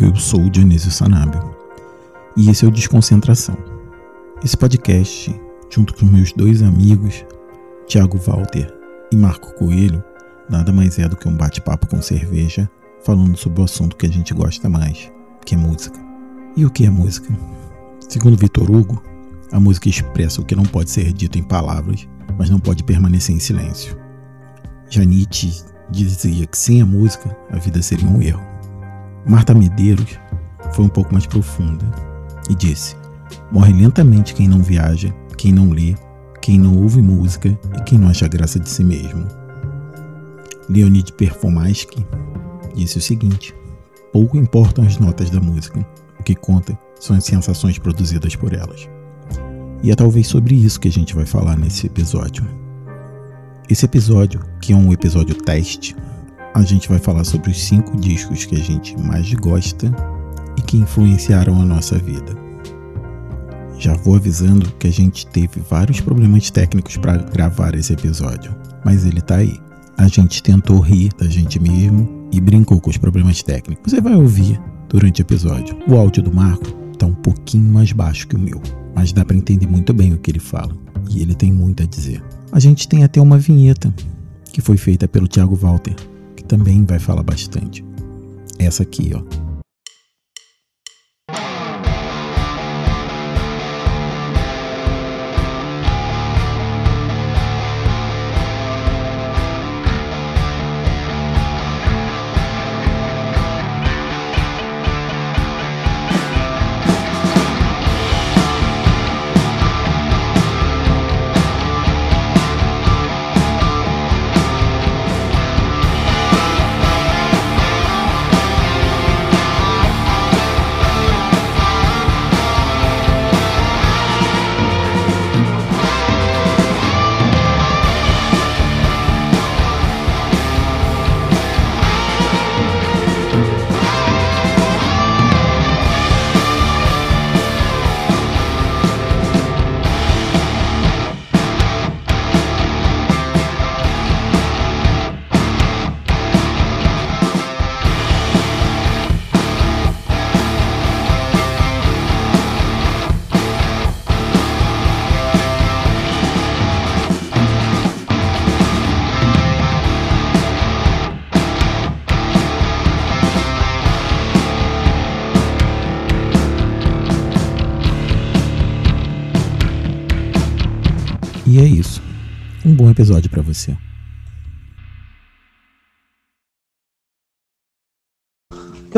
Eu sou o Dionísio Sanabio e esse é o Desconcentração. Esse podcast, junto com meus dois amigos, Tiago Walter e Marco Coelho, nada mais é do que um bate-papo com cerveja, falando sobre o assunto que a gente gosta mais, que é música. E o que é música? Segundo Vitor Hugo, a música expressa o que não pode ser dito em palavras, mas não pode permanecer em silêncio. Já Nietzsche dizia que sem a música a vida seria um erro. Marta Medeiros foi um pouco mais profunda e disse: Morre lentamente quem não viaja, quem não lê, quem não ouve música e quem não acha graça de si mesmo. Leonid Perfomaski disse o seguinte: Pouco importam as notas da música, o que conta são as sensações produzidas por elas. E é talvez sobre isso que a gente vai falar nesse episódio. Esse episódio, que é um episódio teste, a gente vai falar sobre os cinco discos que a gente mais gosta e que influenciaram a nossa vida. Já vou avisando que a gente teve vários problemas técnicos para gravar esse episódio, mas ele tá aí. A gente tentou rir da gente mesmo e brincou com os problemas técnicos. Você vai ouvir durante o episódio. O áudio do Marco tá um pouquinho mais baixo que o meu, mas dá para entender muito bem o que ele fala e ele tem muito a dizer. A gente tem até uma vinheta que foi feita pelo Thiago Walter, também vai falar bastante. Essa aqui, ó.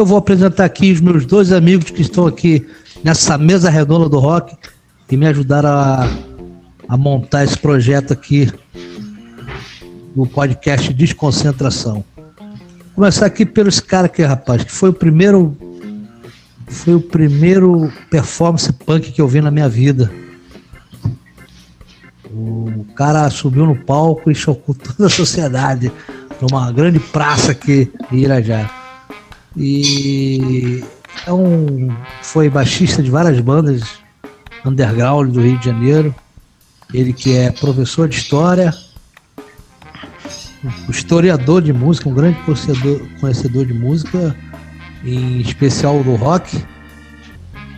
Eu vou apresentar aqui os meus dois amigos que estão aqui nessa mesa redonda do rock e me ajudaram a, a montar esse projeto aqui do podcast Desconcentração. Vou começar aqui pelo esse cara aqui, rapaz, que foi o primeiro foi o primeiro performance punk que eu vi na minha vida. O cara subiu no palco e chocou toda a sociedade numa grande praça aqui em Irajá. E é um, foi baixista de várias bandas underground do Rio de Janeiro. Ele que é professor de história, historiador de música, um grande conhecedor, conhecedor de música, em especial do rock.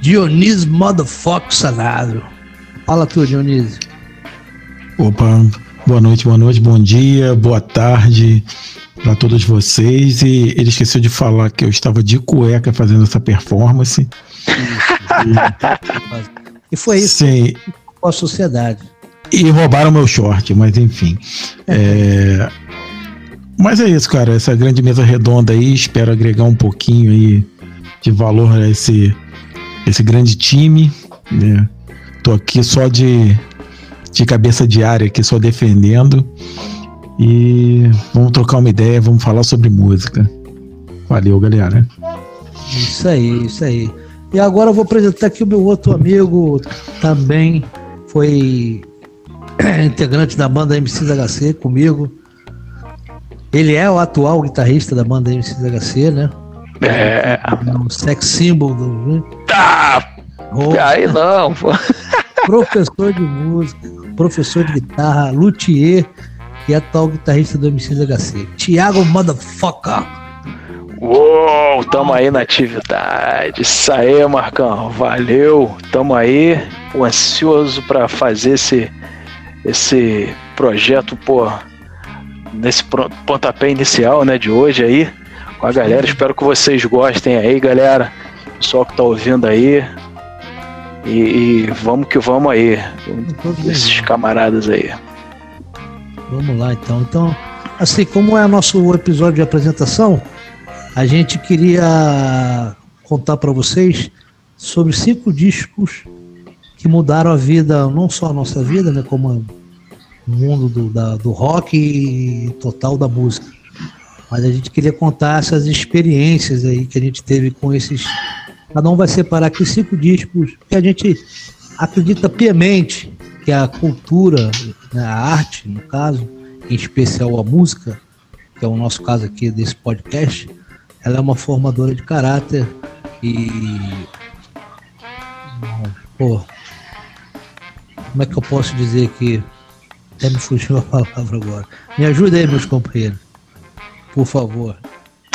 Dionísio Motherfucker Sanado. Fala tu, Dionísio. Opa, boa noite, boa noite, bom dia, boa tarde para todos vocês. E ele esqueceu de falar que eu estava de cueca fazendo essa performance. e foi isso Sim. com a sociedade. E roubaram meu short, mas enfim. É... Mas é isso, cara. Essa grande mesa redonda aí, espero agregar um pouquinho aí de valor a esse, esse grande time. Né? Tô aqui só de de cabeça de área aqui só defendendo. E vamos trocar uma ideia, vamos falar sobre música. Valeu, galera. Isso aí, isso aí. E agora eu vou apresentar aqui o meu outro amigo, também foi integrante da banda MCHC comigo. Ele é o atual guitarrista da banda MCHC, né? É. O sex symbol do. Tá! Oh. Aí não, pô. Professor de música, professor de guitarra, luthier e atual guitarrista do MCHC. Thiago Motherfucker. Uou, tamo aí na atividade. Isso aí, Marcão. Valeu. Tamo aí. Ansioso para fazer esse, esse projeto, pô, nesse pontapé inicial, né, de hoje aí, com a galera. Espero que vocês gostem aí, galera. Pessoal que tá ouvindo aí. E, e vamos que vamos aí. Esses camaradas aí. Vamos lá então. Então, assim, como é nosso episódio de apresentação, a gente queria contar para vocês sobre cinco discos que mudaram a vida, não só a nossa vida, né, como o mundo do, da, do rock e total da música. Mas a gente queria contar essas experiências aí que a gente teve com esses. Cada um vai separar aqui cinco discos que a gente acredita piamente que a cultura, né, a arte, no caso, em especial a música, que é o nosso caso aqui desse podcast, ela é uma formadora de caráter e. Pô, como é que eu posso dizer que. Até me fugiu a palavra agora. Me ajuda aí, meus companheiros. Por favor.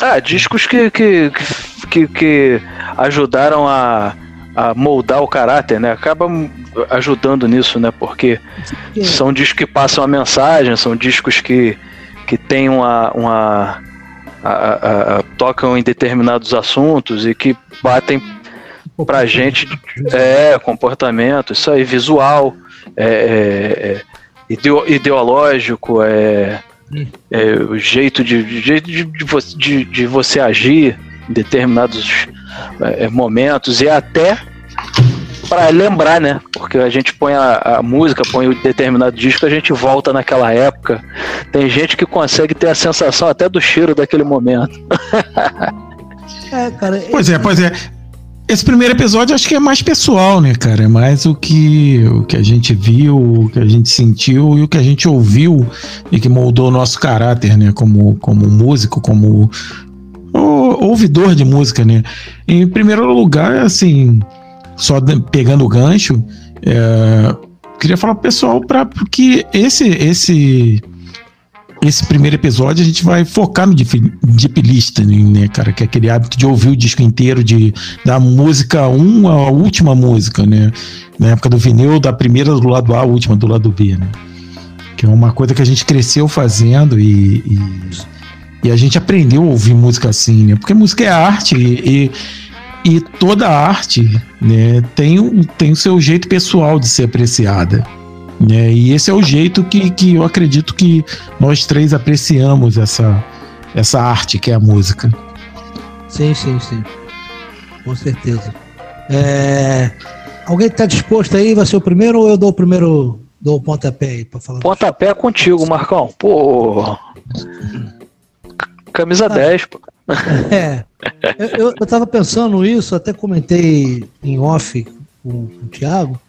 Ah, discos que, que, que, que ajudaram a, a moldar o caráter, né? Acaba ajudando nisso, né? Porque são discos que passam a mensagem, são discos que, que têm uma, uma a, a, a, tocam em determinados assuntos e que batem pra gente é comportamento, isso aí, visual, é, é, é ideológico, é, é, o jeito de, de, de, de você agir em determinados é, momentos e até para lembrar, né? Porque a gente põe a, a, música, põe o determinado disco, a gente volta naquela época. Tem gente que consegue ter a sensação até do cheiro daquele momento. é, cara. Pois é, pois é. Esse primeiro episódio acho que é mais pessoal, né, cara? É mais o que, o que a gente viu, o que a gente sentiu e o que a gente ouviu e que moldou o nosso caráter, né? Como, como músico, como ouvidor de música, né? Em primeiro lugar, assim, só pegando o gancho, é, queria falar pro pessoal para porque esse esse esse primeiro episódio a gente vai focar no deep, deep listening, né, cara, que é aquele hábito de ouvir o disco inteiro, de da música 1 à última música, né? Na época do vinil, da primeira do lado A, a última do lado B, né? Que é uma coisa que a gente cresceu fazendo e, e, e a gente aprendeu a ouvir música assim, né? Porque música é arte e, e e toda arte né, tem, um, tem o seu jeito pessoal de ser apreciada. Né? E esse é o jeito que, que eu acredito que nós três apreciamos essa, essa arte que é a música. Sim, sim, sim. Com certeza. É... Alguém está disposto aí? Vai ser o primeiro ou eu dou o primeiro dou o pontapé aí para falar? Pontapé é contigo, Marcão. Pô. Camisa ah. 10, pô. É. Eu, eu, tava pensando isso, até comentei em off com, com o Thiago,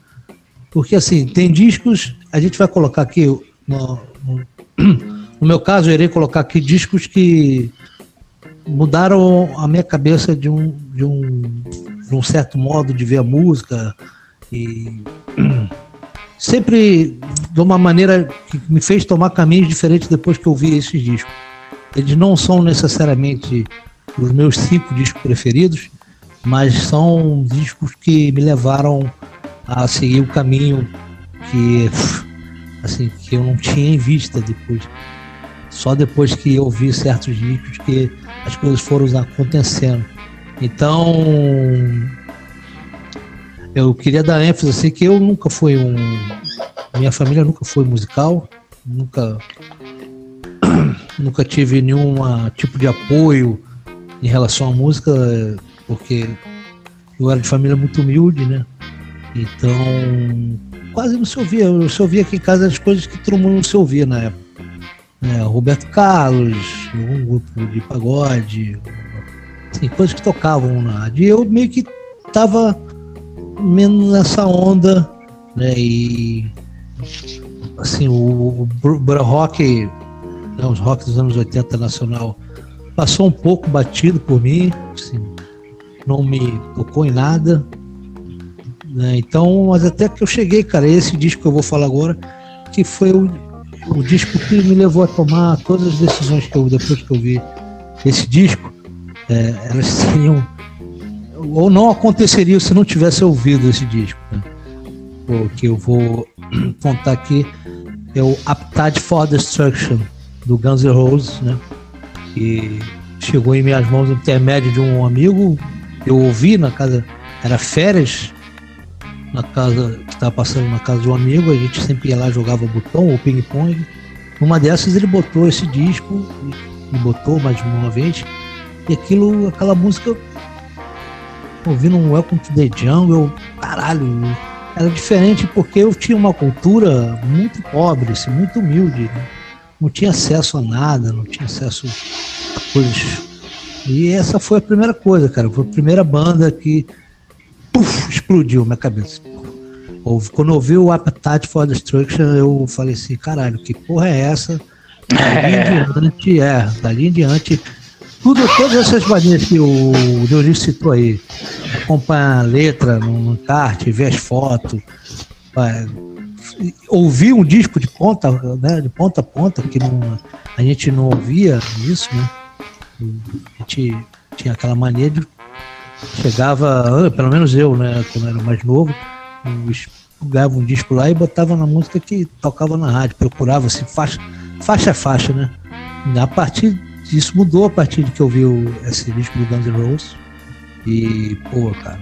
porque assim, tem discos, a gente vai colocar aqui, no, no, no meu caso, eu irei colocar aqui discos que mudaram a minha cabeça de um, de um, de um certo modo de ver a música e sempre de uma maneira que me fez tomar caminhos diferentes depois que eu vi esses discos. Eles não são necessariamente os meus cinco discos preferidos, mas são discos que me levaram a seguir o caminho que assim que eu não tinha em vista depois. Só depois que eu vi certos discos que as coisas foram acontecendo. Então, eu queria dar ênfase assim que eu nunca fui um minha família nunca foi musical, nunca nunca tive nenhum tipo de apoio em relação à música, porque eu era de família muito humilde, né? Então, quase não se ouvia. Eu se ouvia aqui em casa as coisas que todo mundo não se ouvia na época. É, Roberto Carlos, um grupo de pagode, assim, coisas que tocavam na rádio. E eu meio que tava menos nessa onda, né? E assim, o, o rock né, os rock dos anos 80 nacional, passou um pouco batido por mim, assim, não me tocou em nada. Né? Então, mas até que eu cheguei, cara, esse disco que eu vou falar agora, que foi o, o disco que me levou a tomar todas as decisões que eu, depois que eu vi esse disco, é, elas seriam ou não aconteceriam se não tivesse ouvido esse disco. Né? O que eu vou contar aqui é o Appetite for Destruction do Guns N' Roses, né? Que chegou em minhas mãos no intermédio de um amigo. Eu ouvi na casa, era férias na casa que estava passando na casa de um amigo. A gente sempre ia lá jogava botão ou ping pong. Numa dessas ele botou esse disco e botou mais uma vez. E aquilo, aquela música ouvindo um Welcome to the Jungle, caralho, era diferente porque eu tinha uma cultura muito pobre, assim, muito humilde, né? Não tinha acesso a nada, não tinha acesso a coisas. E essa foi a primeira coisa, cara, foi a primeira banda que puff, explodiu minha cabeça. Quando eu ouvi o Appetite for Destruction, eu falei assim, caralho, que porra é essa? Dali em diante, é, dali em diante, tudo, todas essas maneiras que o Dionísio citou aí, acompanhar a letra no encarte, ver as fotos, ouvir um disco de ponta, né, de ponta a ponta, que não, a gente não ouvia isso, né? A gente tinha aquela mania de chegava, ah, pelo menos eu, né, quando era mais novo, pegava um disco lá e botava na música que tocava na rádio, procurava assim, faixa, faixa a faixa, né? A partir isso mudou a partir de que eu vi o, esse disco do Guns N' Roses. E, pô, cara.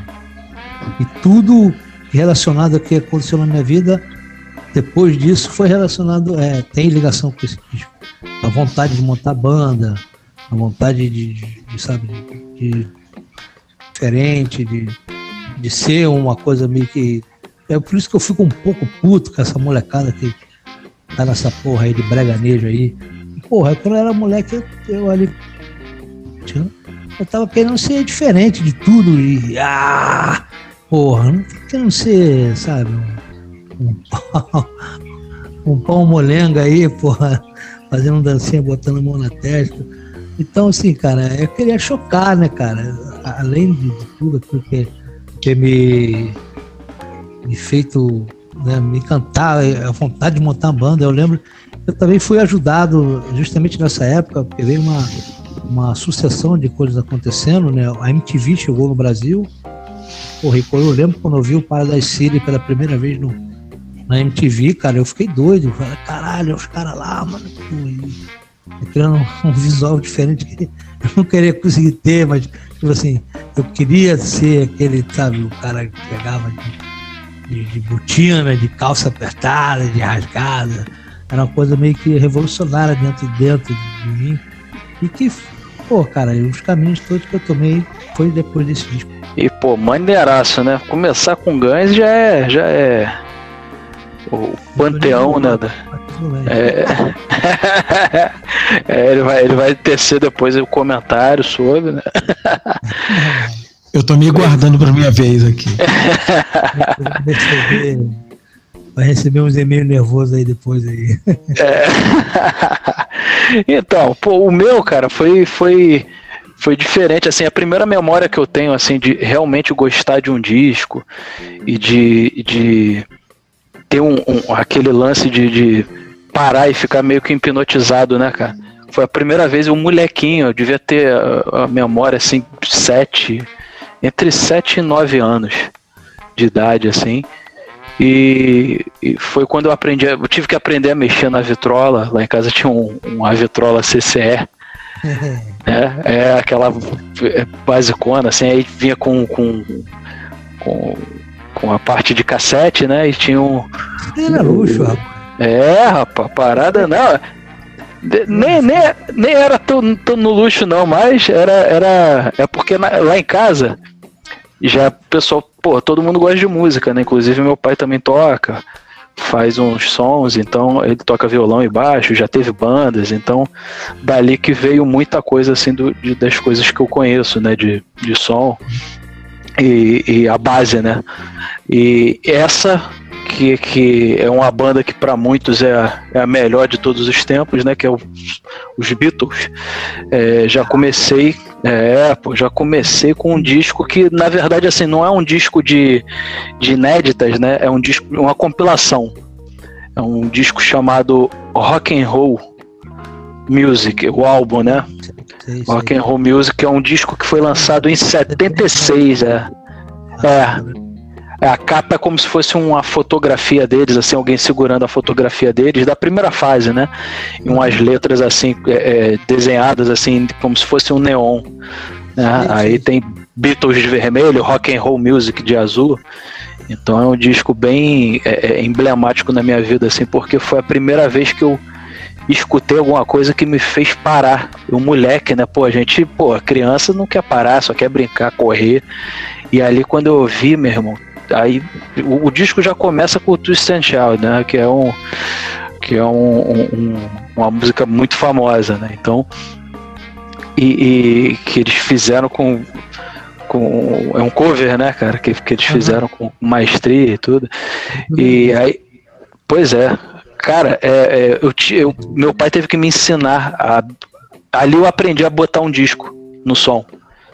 E tudo relacionado a que aconteceu na minha vida, depois disso, foi relacionado, é, tem ligação com esse disco. A vontade de montar banda, a vontade de, de, de sabe, de, de, diferente, de, de ser uma coisa meio que. É por isso que eu fico um pouco puto com essa molecada que tá nessa porra aí de breganejo aí porra, quando eu era moleque, eu, eu ali. Eu tava querendo ser diferente de tudo e. Ah! Porra, não querendo ser, sabe, um, um pau, um pau molenga aí, porra, fazendo dancinha, botando a mão na testa. Então, assim, cara, eu queria chocar, né, cara? Além de, tudo, porque ter me, me feito, né, me encantar, a vontade de montar uma banda. Eu lembro eu também fui ajudado justamente nessa época, porque veio uma, uma sucessão de coisas acontecendo, né? A MTV chegou no Brasil. Porra, eu lembro quando eu vi o Paradise City pela primeira vez no, na MTV, cara, eu fiquei doido. Falei, caralho, os caras lá, mano. Pô, criando um visual diferente que eu não queria conseguir ter, mas, tipo assim, eu queria ser aquele, sabe, o cara que pegava de, de, de botina, de calça apertada, de rasgada era uma coisa meio que revolucionária dentro dentro de mim. E que, pô, cara, os caminhos todos que eu tomei foi depois desse disco. E, pô, maneiraço, né? Começar com Guns já é. Já é. O panteão, né? É... é, ele, vai, ele vai tecer depois o comentário sobre, né? Eu tô me guardando pra minha vez aqui. Vai receber uns e-mails nervosos aí depois aí. É. então, pô, o meu, cara, foi, foi, foi diferente. Assim, a primeira memória que eu tenho, assim, de realmente gostar de um disco e de, de um, um aquele lance de, de parar e ficar meio que hipnotizado, né, cara? Foi a primeira vez um molequinho, eu devia ter a, a memória assim, sete, entre sete e nove anos de idade, assim. E, e, foi quando eu aprendi, eu tive que aprender a mexer na vitrola. Lá em casa tinha um, uma vitrola CCE. né? É aquela é, basicona, assim, aí vinha com, com, com, com a parte de cassete, né? E tinha um. Era luxo, rapaz. É, rapaz, parada não. Nem, nem, nem era tão, tão no luxo, não, mas era. era é porque na, lá em casa já o pessoal, pô, todo mundo gosta de música, né? Inclusive meu pai também toca, faz uns sons, então ele toca violão e baixo, já teve bandas, então dali que veio muita coisa assim do, de, das coisas que eu conheço, né? De, de som e, e a base, né? E essa que, que é uma banda que para muitos é, é a melhor de todos os tempos, né? Que é o, os Beatles. É, já comecei, é, pô, já comecei com um disco que na verdade assim não é um disco de, de inéditas, né? É um disco, uma compilação. É um disco chamado Rock and Roll Music, o álbum, né? Sei, Rock sei. and Roll Music é um disco que foi lançado em 76, é. É. É, a capa é como se fosse uma fotografia deles, assim, alguém segurando a fotografia deles, da primeira fase, né? E umas letras assim, é, é, desenhadas assim, como se fosse um neon. Né? Aí tem Beatles de vermelho, Rock and Roll Music de azul. Então é um disco bem é, é, emblemático na minha vida, assim, porque foi a primeira vez que eu escutei alguma coisa que me fez parar. O moleque, né? Pô, a gente, pô, a criança não quer parar, só quer brincar, correr. E ali quando eu ouvi, meu irmão, aí o, o, disco já começa com o Twist and Shout, né? Que é um que é um, um, uma música muito famosa, né? Então e, e, que eles fizeram com com é um cover, né, cara? Que, que eles fizeram com maestria e tudo. E aí, pois é, cara, é, é eu, eu, meu pai teve que me ensinar a, ali eu aprendi a botar um disco no som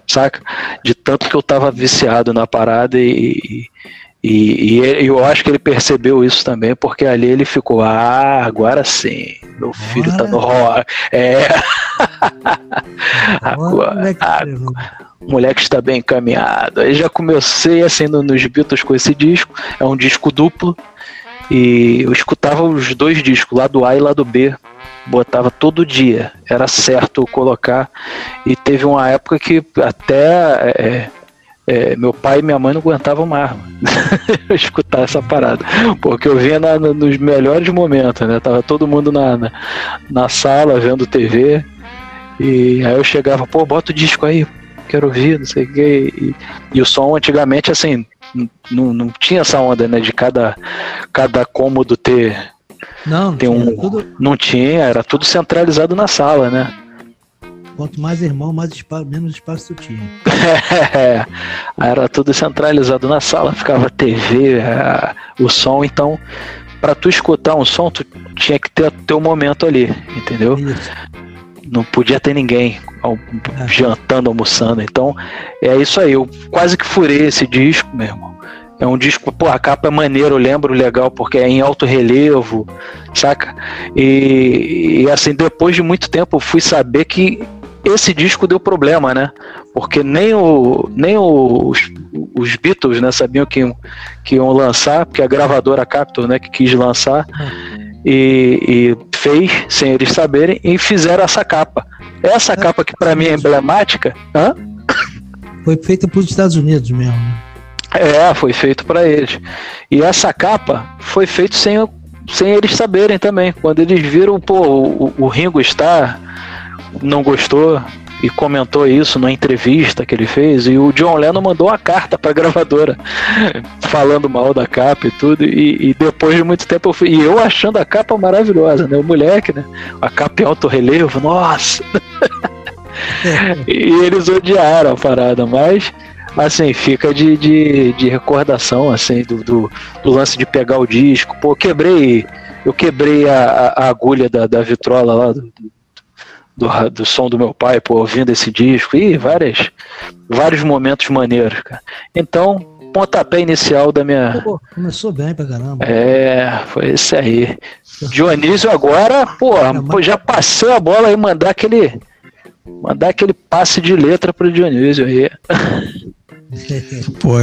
saca? De tanto que eu tava viciado na parada e, e, e, eu acho que ele percebeu isso também, porque ali ele ficou, ah, agora sim, meu filho tá no rock. É. agora, o moleque está bem encaminhado. Aí já comecei assim nos Beatles com esse disco. É um disco duplo. E eu escutava os dois discos, lado A e lado B, botava todo dia, era certo colocar. E teve uma época que até é, é, meu pai e minha mãe não aguentavam mais escutar essa parada, porque eu vinha na, nos melhores momentos, né? Tava todo mundo na, na, na, sala vendo TV, e aí eu chegava, pô, bota o disco aí, quero ouvir, não sei o que. E, e o som antigamente, assim, não, não tinha essa onda, né? De cada, cada cômodo ter não, tem um, tudo... não tinha, era tudo centralizado na sala, né? Quanto mais irmão, mais espaço, menos espaço tu tinha. é, era tudo centralizado na sala, ficava TV, é, o som, então para tu escutar um som, tu tinha que ter teu momento ali, entendeu? Isso. Não podia ter ninguém jantando, almoçando. Então, é isso aí. Eu quase que furei esse disco, meu irmão. É um disco, pô, a capa é maneiro, eu lembro legal, porque é em alto relevo, saca? E, e assim, depois de muito tempo eu fui saber que esse disco deu problema, né? Porque nem, o, nem os, os Beatles né, sabiam que, que iam lançar, porque a gravadora Capitol né, que quis lançar, e, e fez sem eles saberem, e fizeram essa capa. Essa capa que para mim é emblemática. Hã? Foi feita para os Estados Unidos mesmo. Né? É, foi feito para eles. E essa capa foi feita sem, sem eles saberem também. Quando eles viram, pô, o, o Ringo Starr não gostou e comentou isso na entrevista que ele fez. E o John Lennon mandou uma carta para a gravadora falando mal da capa e tudo. E, e, depois de muito tempo eu fui. E eu achando a capa maravilhosa, né? O moleque, né? A capa em alto relevo, nossa! e eles odiaram a parada, mas assim, fica de, de, de recordação, assim, do, do, do, lance de pegar o disco. Pô, quebrei, eu quebrei a, a agulha da, da vitrola lá do, do, do, som do meu pai, pô, ouvindo esse disco, e várias, vários momentos maneiros, cara. Então, pontapé inicial da minha. Pô, começou bem pra caramba. É, foi esse aí. Dionísio agora, pô, pô já passou a bola e mandar aquele. Mandar aquele passe de letra pro Dionísio aí. Pô,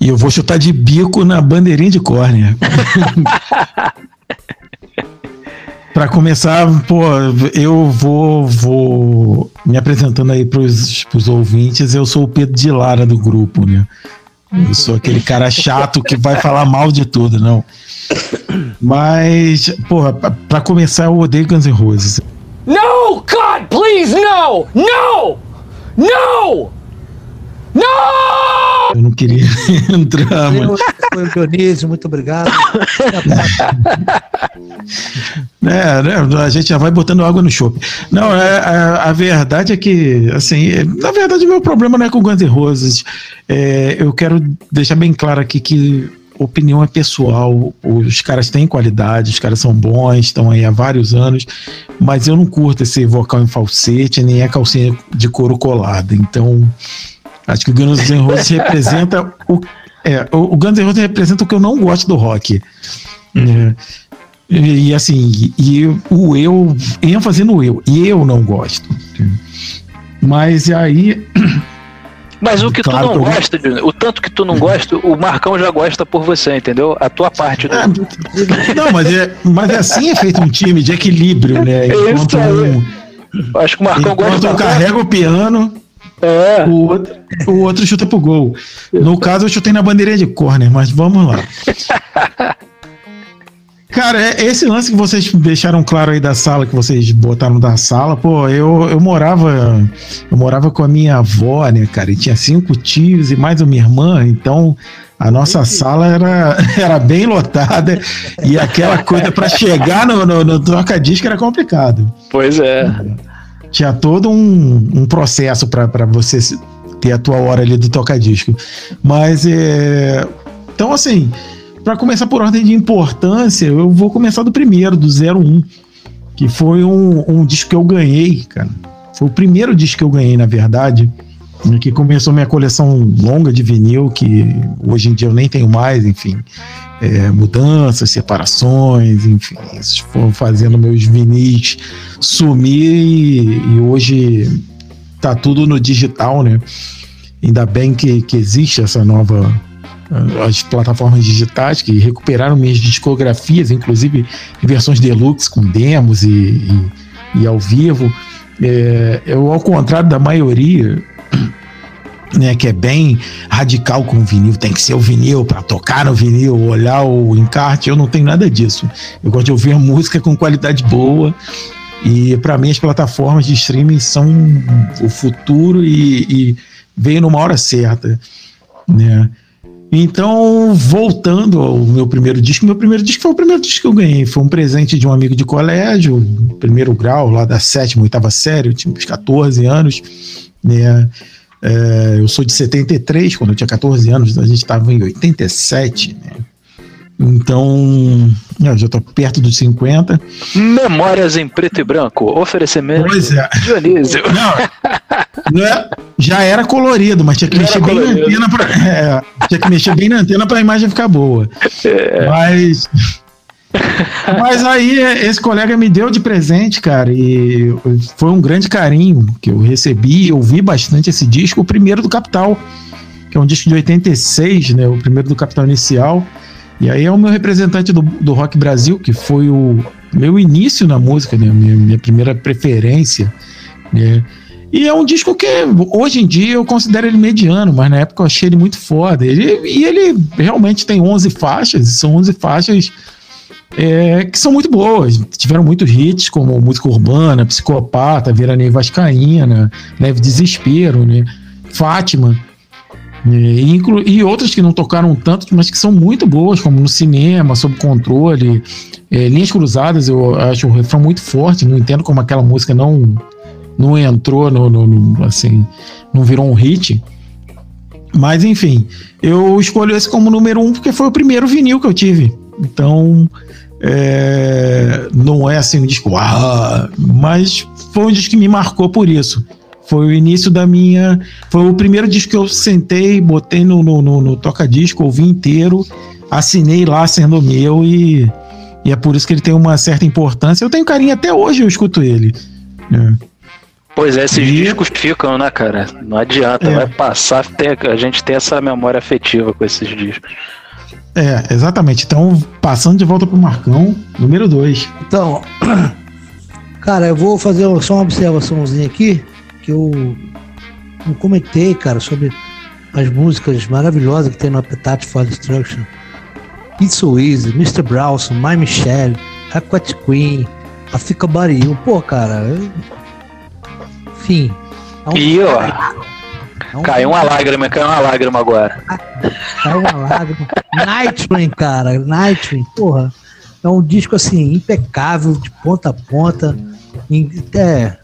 e eu vou chutar de bico na bandeirinha de córnea. Para começar, pô, eu vou, vou me apresentando aí para os ouvintes. Eu sou o Pedro de Lara do grupo, né? Eu sou aquele cara chato que vai falar mal de tudo, não. Mas, porra, para começar, eu odeio Guns N' Roses. No, God, please, no! No! No! Não! Eu não queria entrar, mano. Foi o Dionísio, muito obrigado. é, né, a gente já vai botando água no chope. Não, é, a, a, verdade é que, assim, é, na verdade o meu problema não é com Guns N' Roses. É, eu quero deixar bem claro aqui que opinião é pessoal. Os caras têm qualidade, os caras são bons, estão aí há vários anos, mas eu não curto esse vocal em falsete, nem a calcinha de couro colada. Então, Acho que o Guns N' Roses representa o, é, o, Guns N' Roses representa o que eu não gosto do rock. Uhum. É, e, e, assim, e o eu, ênfase no eu, e eu não gosto. Mas aí. Mas o que claro, tu não gosta, o tanto que tu não gosta, o Marcão já gosta por você, entendeu? A tua parte. Do... É, não, mas é, mas é assim é feito um time de equilíbrio, né? Enquanto um, Acho que o Marcão gosta. Enquanto um carrega o piano, é. o, outro, o outro chuta pro gol. No caso, eu chutei na bandeirinha de corner, mas vamos lá. Cara, é esse lance que vocês deixaram claro aí da sala, que vocês botaram da sala, pô, eu, eu morava eu morava com a minha avó, né, cara, e tinha cinco tios e mais uma irmã, então a nossa sala era, era bem lotada e aquela coisa para chegar no, no, no toca-disco era complicado. Pois é. Tinha todo um, um processo para você ter a tua hora ali do toca-disco. Mas, é... então assim, para começar por ordem de importância, eu vou começar do primeiro, do 01, que foi um, um disco que eu ganhei, cara. Foi o primeiro disco que eu ganhei, na verdade, que começou minha coleção longa de vinil, que hoje em dia eu nem tenho mais, enfim. É, mudanças, separações, enfim, foram fazendo meus vinis sumir e, e, hoje tá tudo no digital, né? Ainda bem que, que existe essa nova as plataformas digitais que recuperaram minhas discografias, inclusive em versões deluxe com demos e, e, e ao vivo. É, eu, ao contrário da maioria, né, que é bem radical com o vinil, tem que ser o vinil para tocar no vinil, olhar o encarte, eu não tenho nada disso. Eu gosto de ouvir música com qualidade boa. E para mim as plataformas de streaming são o futuro e, e veio numa hora certa, né? Então, voltando ao meu primeiro disco, meu primeiro disco foi o primeiro disco que eu ganhei. Foi um presente de um amigo de colégio, primeiro grau, lá da sétima, oitava série, eu tinha uns 14 anos. Né? É, eu sou de 73, quando eu tinha 14 anos, a gente estava em 87, né? Então, eu já estou perto dos 50. Memórias em preto e branco. Oferecimento. Pois é. Dionísio. Não, não é, já era colorido, mas tinha que mexer bem na antena para é, tinha que mexer bem na antena para a imagem ficar boa. É. Mas mas aí esse colega me deu de presente, cara, e foi um grande carinho que eu recebi, eu ouvi bastante esse disco, o primeiro do Capital, que é um disco de 86, né, o primeiro do Capital inicial. E aí é o meu representante do, do Rock Brasil, que foi o meu início na música, né? Minha, minha primeira preferência, né? E é um disco que hoje em dia eu considero ele mediano, mas na época eu achei ele muito foda. Ele, e ele realmente tem 11 faixas, são 11 faixas é, que são muito boas. Tiveram muitos hits, como Música Urbana, Psicopata, Veraneio Vascaína, Leve Desespero, né? Fátima. E, e outras que não tocaram tanto, mas que são muito boas, como no cinema, sob controle. É, Linhas Cruzadas, eu acho o refrão muito forte, não entendo como aquela música não, não entrou, no, no, no assim, não virou um hit. Mas enfim, eu escolho esse como número um porque foi o primeiro vinil que eu tive. Então, é, não é assim um disco, ah, mas foi um disco que me marcou por isso. Foi o início da minha. Foi o primeiro disco que eu sentei, botei no, no, no, no toca-disco, ouvi inteiro, assinei lá sendo meu e, e é por isso que ele tem uma certa importância. Eu tenho carinho até hoje, eu escuto ele. É. Pois é, esses e... discos ficam, né, cara? Não adianta, é. vai passar, tem, a gente tem essa memória afetiva com esses discos. É, exatamente. Então, passando de volta pro Marcão, número 2. Então, cara, eu vou fazer só uma observaçãozinha aqui que eu não comentei, cara, sobre as músicas maravilhosas que tem no Appetite for Destruction. It's So Easy, Mr. Browson, My Michelle, Aquat Queen, a Fica Baril. Pô, cara, eu... enfim. É um... E ó, um... caiu uma lágrima, caiu uma lágrima agora. Caiu uma lágrima. Nightwing, cara, Nightwing, porra. É um disco assim, impecável, de ponta a ponta. É,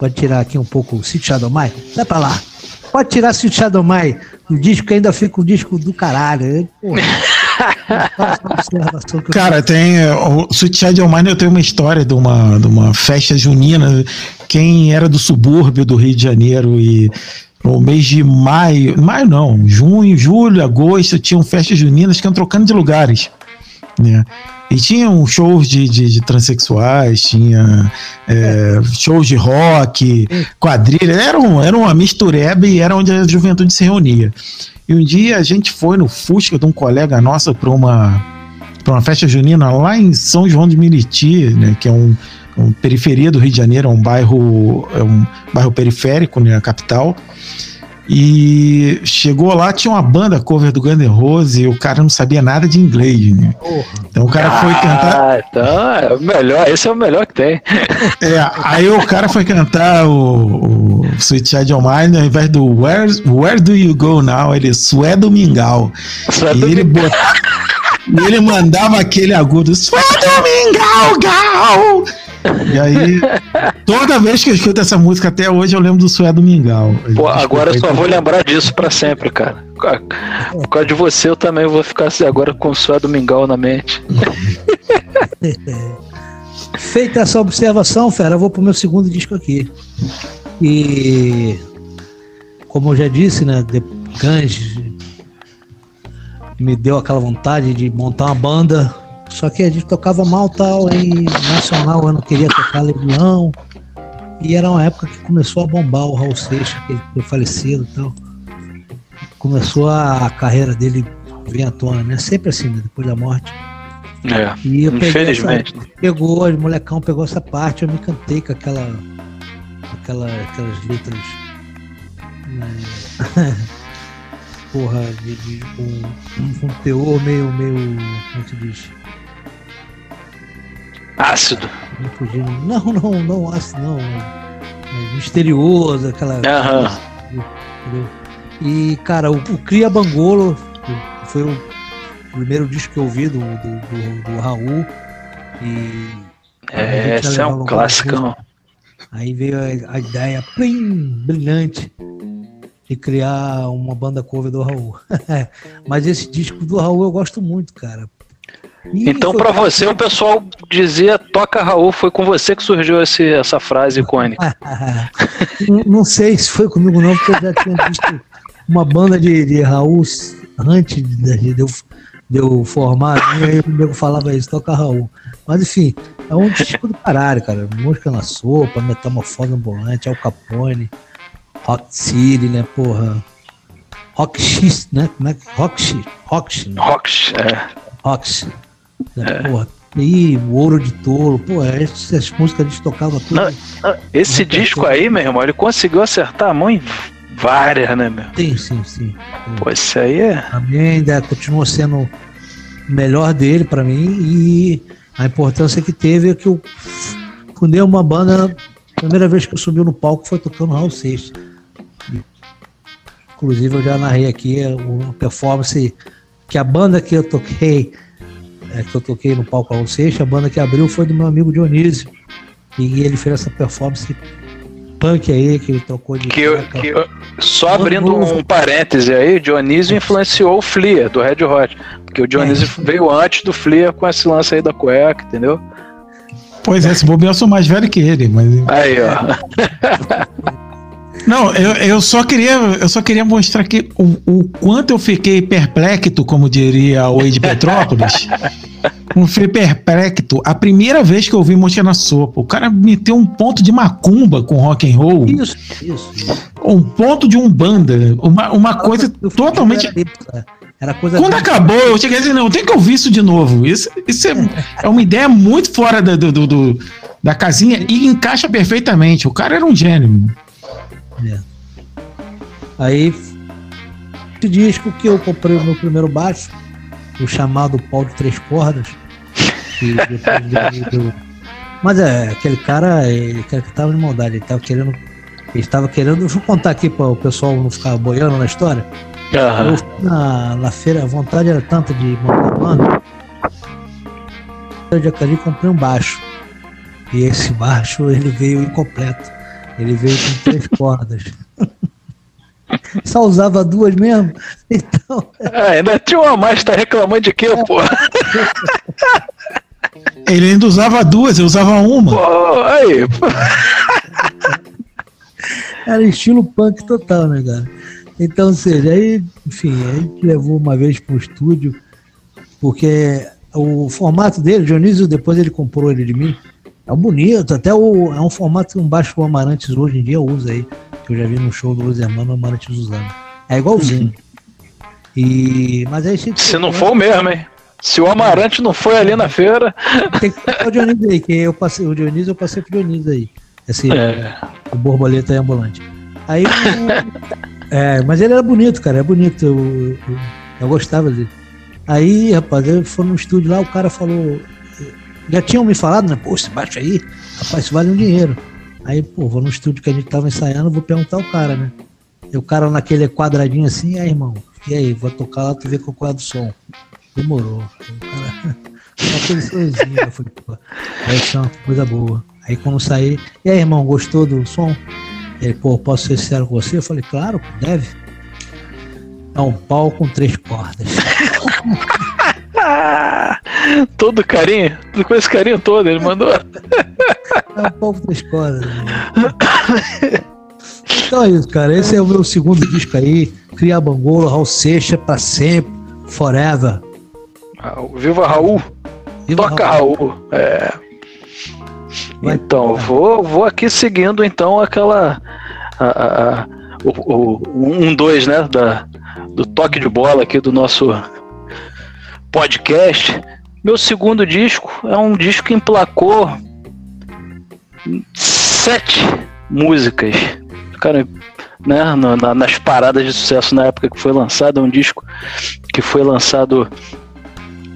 Pode tirar aqui um pouco o Sítio Shadomai? Vai pra lá. Pode tirar Sítio Shadomai o disco que ainda fica o disco do caralho. Cara, tem o Sweet Child of Mine eu tenho uma história de uma, de uma festa junina. Quem era do subúrbio do Rio de Janeiro e no mês de maio, maio não, junho, julho, agosto, tinham festas juninas que iam trocando de lugares, né? E tinham shows de, de, de transexuais, tinha é, shows de rock, quadrilha, era, um, era uma mistureba e era onde a juventude se reunia. E um dia a gente foi no Fusca de um colega nosso para uma, uma festa junina lá em São João de Meriti, né, que é um, um periferia do Rio de Janeiro, é um bairro, é um bairro periférico, né, a capital. E chegou lá, tinha uma banda cover do Guns N' Roses e o cara não sabia nada de inglês, né? Então o cara ah, foi cantar. Ah, então é o melhor, esse é o melhor que tem. É, aí o cara foi cantar o, o Sweet Child of Mine, ao invés do Where, Where Do You Go Now? Ele Sué Domingal. Sué e ele botava. E ele mandava aquele agudo, Sué Domingal, gal! E aí, toda vez que eu escuto essa música até hoje, eu lembro do Sué do Mingau. Pô, agora eu só vou lembrar disso para sempre, cara. Por causa de você, eu também vou ficar assim agora com o Sué do Mingau na mente. Feita essa observação, fera, eu vou pro meu segundo disco aqui. E como eu já disse, né, The Guns me deu aquela vontade de montar uma banda só que a gente tocava mal tal, em nacional eu não queria tocar Legião. E era uma época que começou a bombar o Raul Seixas, que ele foi falecido e tal. Começou a, carreira dele vir à tona, né? Sempre assim, né? depois da morte. É, e eu infelizmente. Essa, pegou, o molecão pegou essa parte, eu me cantei com aquela, aquela aquelas letras. Né? Porra, de, de, um, um teor meio, meio. Como é se diz? Ácido. Não, não, não ácido, não. É misterioso, aquela. Aham. E, cara, o, o Cria Bangolo foi o primeiro disco que eu ouvi do, do, do, do Raul. E. É, esse é um clássico. Aí veio a, a ideia plim, brilhante de criar uma banda cover do Raul. Mas esse disco do Raul eu gosto muito, cara. Então, para você, o pessoal dizia toca Raul, foi com você que surgiu esse, essa frase icônica. não, sei se foi comigo, não, porque eu já tinha visto uma banda de, de Raul antes de, de, eu, de eu formar, e aí o nego falava isso, toca Raul. Mas enfim, é um tipo do caralho, cara. Música na sopa, metamorfose ambulante, Al Capone, Rock City, né, porra. Rock X, né? Como é que. Rock X. Rock X. Né? Rock X, é. Rock X. É. Porra, e o Ouro de Touro, pô, essas músicas a gente tocava tudo. Não, não, esse disco aí, meu irmão, ele conseguiu acertar a mão em várias, né, meu? Sim, sim, sim. Pô, esse aí é. Pra mim ainda continua sendo o melhor dele pra mim e a importância que teve é que eu fundei uma banda. A primeira vez que eu subi no palco foi tocando Raul Seixas. Inclusive eu já narrei aqui uma performance que a banda que eu toquei é, que eu toquei no palco Raul Seixas, a banda que abriu foi do meu amigo Dionísio. E ele fez essa performance punk aí, que ele trocou de. Que, que, só abrindo um parêntese aí, Dionísio influenciou o Flea do Red Hot. Porque o Dionísio é. veio antes do Flea com esse lance aí da cueca, entendeu? Pois é, esse bobear eu sou mais velho que ele, mas. Aí, ó. Não, eu, eu, só queria, eu só queria mostrar que o, o quanto eu fiquei perplexo, como diria o Ed Petrópolis. um fui perplexo. A primeira vez que eu ouvi Mosca na Sopa, o cara meteu um ponto de macumba com rock and roll. Isso, isso. Um ponto de umbanda. Uma, uma coisa totalmente. Era coisa Quando acabou, eu cheguei a dizer, não, tem que ouvir isso de novo. Isso, isso é, é uma ideia muito fora da, do, do, da casinha e encaixa perfeitamente. O cara era um gênio. É. Aí, esse disco que eu comprei o meu primeiro baixo, o chamado pau de três cordas. Que Mas é, aquele cara, ele, que tava de maldade, ele tava querendo. Ele estava querendo. Vou contar aqui para o pessoal não ficar boiando na história. Uhum. Eu na, na feira, a vontade era tanta de montar banda. Eu de Acari comprei um baixo. E esse baixo ele veio incompleto. Ele veio com três cordas. Só usava duas mesmo? Então. Ah, ainda tinha uma mais, tá reclamando de quê, pô? Ele ainda usava duas, eu usava uma. Pô, aí, pô. Era estilo punk total, né, cara? Então, ou seja, aí, enfim, a gente levou uma vez pro estúdio, porque o formato dele, Dionísio, depois ele comprou ele de mim. É bonito, até o, é um formato que um baixo o Amarantes hoje em dia usa aí. Que eu já vi no show do Luiz Hermano Amarantes usando. É igualzinho. E, mas aí, se, se não for o mesmo, hein? Se o Amarante não foi ali na feira. Tem que o Dionísio aí, que eu passei, o Dionísio eu passei pro Dionísio aí. Esse, é. O borboleta é ambulante. Aí. é, mas ele era bonito, cara, é bonito. Eu, eu, eu gostava dele. Aí, rapaz, eu fui no estúdio lá, o cara falou. Já tinham me falado, né? Pô, esse baixo aí, rapaz, isso vale um dinheiro. Aí, pô, vou no estúdio que a gente tava ensaiando, vou perguntar ao cara, né? E o cara naquele quadradinho assim, aí, irmão, e aí, vou tocar lá, tu vê qual é do som. Demorou. aquele sorrisinho, eu falei, pô, aí são coisa boa. Aí quando saí, e aí, irmão, gostou do som? Ele, pô, posso ser sincero com você? Eu falei, claro, deve. É um pau com três cordas. todo carinho, com esse carinho todo, ele mandou. é pau com três cordas. Então é isso, cara. Esse é o meu segundo disco aí. Cria Bangola, Raul Seixas, pra sempre, forever. Viva Raul! Viva Toca Raul! Raul. É. Então, vou, vou aqui seguindo então aquela. A, a, a, o, o, um dois, né? Da, do toque de bola aqui do nosso podcast. Meu segundo disco é um disco que emplacou sete músicas. Cara, né, na, nas paradas de sucesso na época que foi lançado. É um disco que foi lançado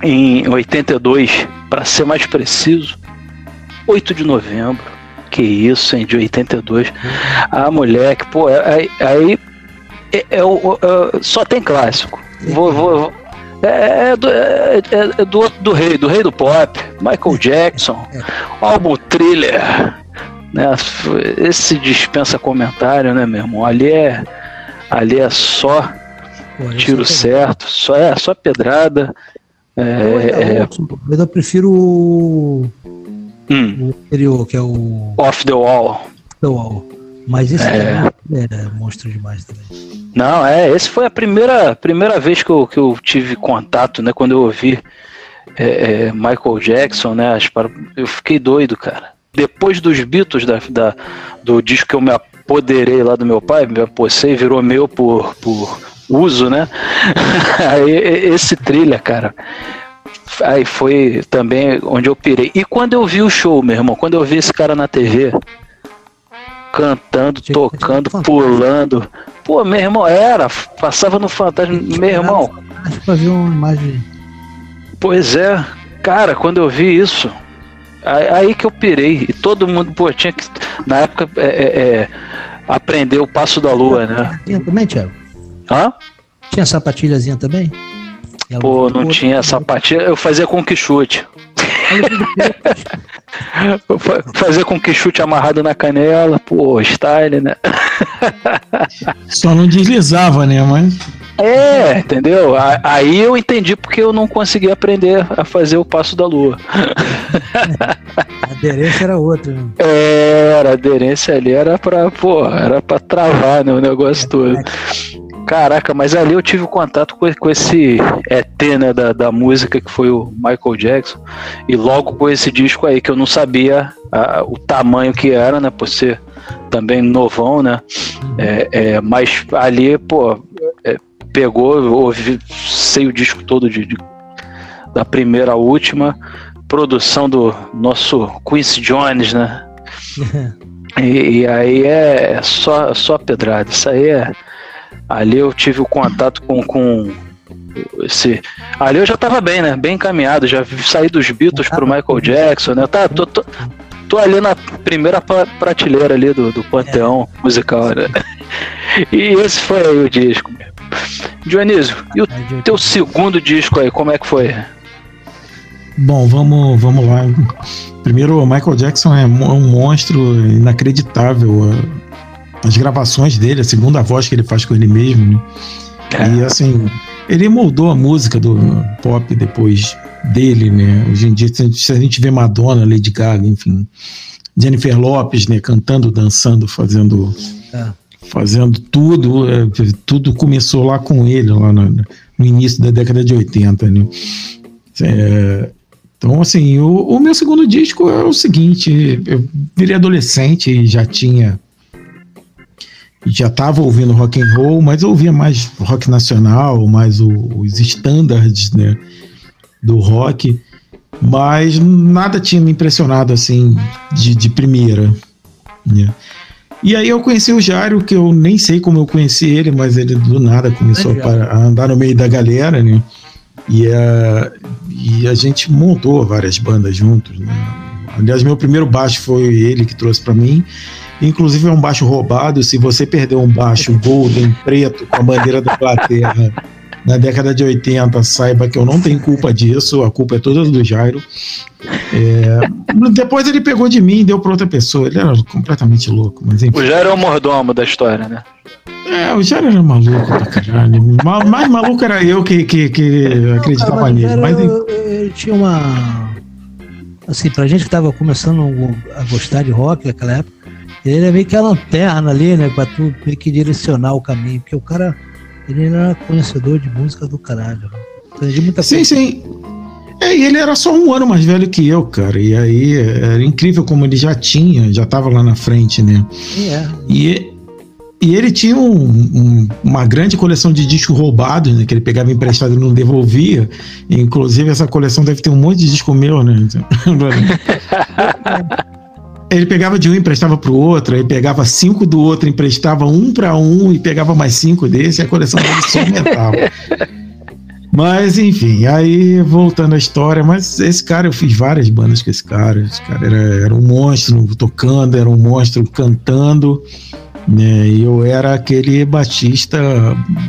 em 82, para ser mais preciso, 8 de novembro. Que isso, hein, de 82. Ah, moleque, pô, aí, aí é, é, é, só tem clássico. Vou, vou, é, é, do, é, é, do, do rei, do rei do pop, Michael Jackson, álbum thriller, né? Esse dispensa comentário, né, meu irmão? Ali é, ali é só Pô, tiro é certo, só é só pedrada. É, é, é... Eu prefiro o, hum. o anterior, que é o Off the Wall. The Wall. Mas esse é... é monstro demais também. Não, é, esse foi a primeira, primeira vez que eu, que eu tive contato, né? Quando eu ouvi é, é, Michael Jackson, né? Eu fiquei doido, cara depois dos Beatles, da, da, do disco que eu me apoderei lá do meu pai, me apossei, virou meu por, por uso, né? Aí, esse trilha, cara. Aí foi também onde eu pirei. E quando eu vi o show, meu irmão, quando eu vi esse cara na TV, cantando, tocando, pulando. Pô, meu irmão, era, passava no Fantasma, meu irmão. Pra ver uma imagem. Pois é, cara, quando eu vi isso, Aí que eu pirei. E todo mundo, pô, tinha que, na época, é, é, é aprender o passo da lua, né? Tinha também, Thiago? Hã? Tinha sapatilhazinha também? Pô, não tinha sapatilha. Eu fazia com que chute. Fazer com que chute amarrado na canela, pô, style, né? Só não deslizava, né? Mas. É, entendeu? Aí eu entendi porque eu não consegui aprender a fazer o passo da lua. A aderência era outra. Né? Era, a aderência ali era pra, pô, era pra travar né, o negócio é, todo. Caraca, mas ali eu tive contato com, com esse ET né, da, da música que foi o Michael Jackson. E logo com esse disco aí que eu não sabia a, o tamanho que era, né? Por ser também novão, né? É, é, mas ali, pô, é, pegou, ouvi, sei o disco todo de, de, da primeira à última, produção do nosso Quincy Jones, né? e, e, aí é só, só pedrada. Isso aí é. Ali eu tive o contato com, com esse. Ali eu já tava bem, né? Bem encaminhado, já saí dos Beatles pro Michael Jackson, né? Tá, tô, tô, tô ali na primeira prateleira ali do, do panteão musical, né? E esse foi aí o disco. Dionísio, e o teu segundo disco aí, como é que foi? Bom, vamos, vamos lá. Primeiro, o Michael Jackson é um monstro inacreditável. As gravações dele, a segunda voz que ele faz com ele mesmo. Né? É. E assim, ele moldou a música do pop depois dele, né? Hoje em dia, se a gente vê Madonna, Lady Gaga, enfim, Jennifer Lopes, né? Cantando, dançando, fazendo. É fazendo tudo, é, tudo começou lá com ele, lá no, no, início da década de 80, né? É, então, assim, o, o, meu segundo disco é o seguinte: eu virei adolescente e já tinha. Já estava ouvindo rock and roll, mas eu ouvia mais rock nacional, mais o, os standards né, do rock, mas nada tinha me impressionado assim de, de primeira. Né. E aí eu conheci o Jairo, que eu nem sei como eu conheci ele, mas ele do nada começou a, andar no meio da galera, né? E a, e a gente montou várias bandas juntos, né? Aliás, meu primeiro baixo foi ele que trouxe para mim. Inclusive é um baixo roubado. Se você perdeu um baixo golden preto com a bandeira da Inglaterra na década de 80, saiba que eu não tenho culpa disso, a culpa é toda do Jairo. É, depois ele pegou de mim e deu para outra pessoa. Ele era completamente louco. Mas enfim. O Jairo é o mordomo da história, né? É, o Jairo era maluco pra caralho. Mais maluco era eu que, que, que acreditava cara, nele. Mas, ele tinha uma. Assim, pra gente que tava começando a gostar de rock naquela época, ele é meio que a lanterna ali, né? Pra tu meio que direcionar o caminho. Porque o cara ele era conhecedor de música do caralho. Entendi muita sim, coisa. Sim, sim. É, e ele era só um ano mais velho que eu, cara. E aí era incrível como ele já tinha, já tava lá na frente, né? É. E, e ele tinha um, um, uma grande coleção de discos roubados, né? Que ele pegava emprestado e não devolvia. Inclusive, essa coleção deve ter um monte de disco meu, né? ele pegava de um e emprestava para o outro, aí pegava cinco do outro, emprestava um para um e pegava mais cinco desse, e a coleção dele só aumentava. Mas, enfim, aí voltando à história, mas esse cara, eu fiz várias bandas com esse cara. Esse cara era, era um monstro tocando, era um monstro cantando, né? E eu era aquele batista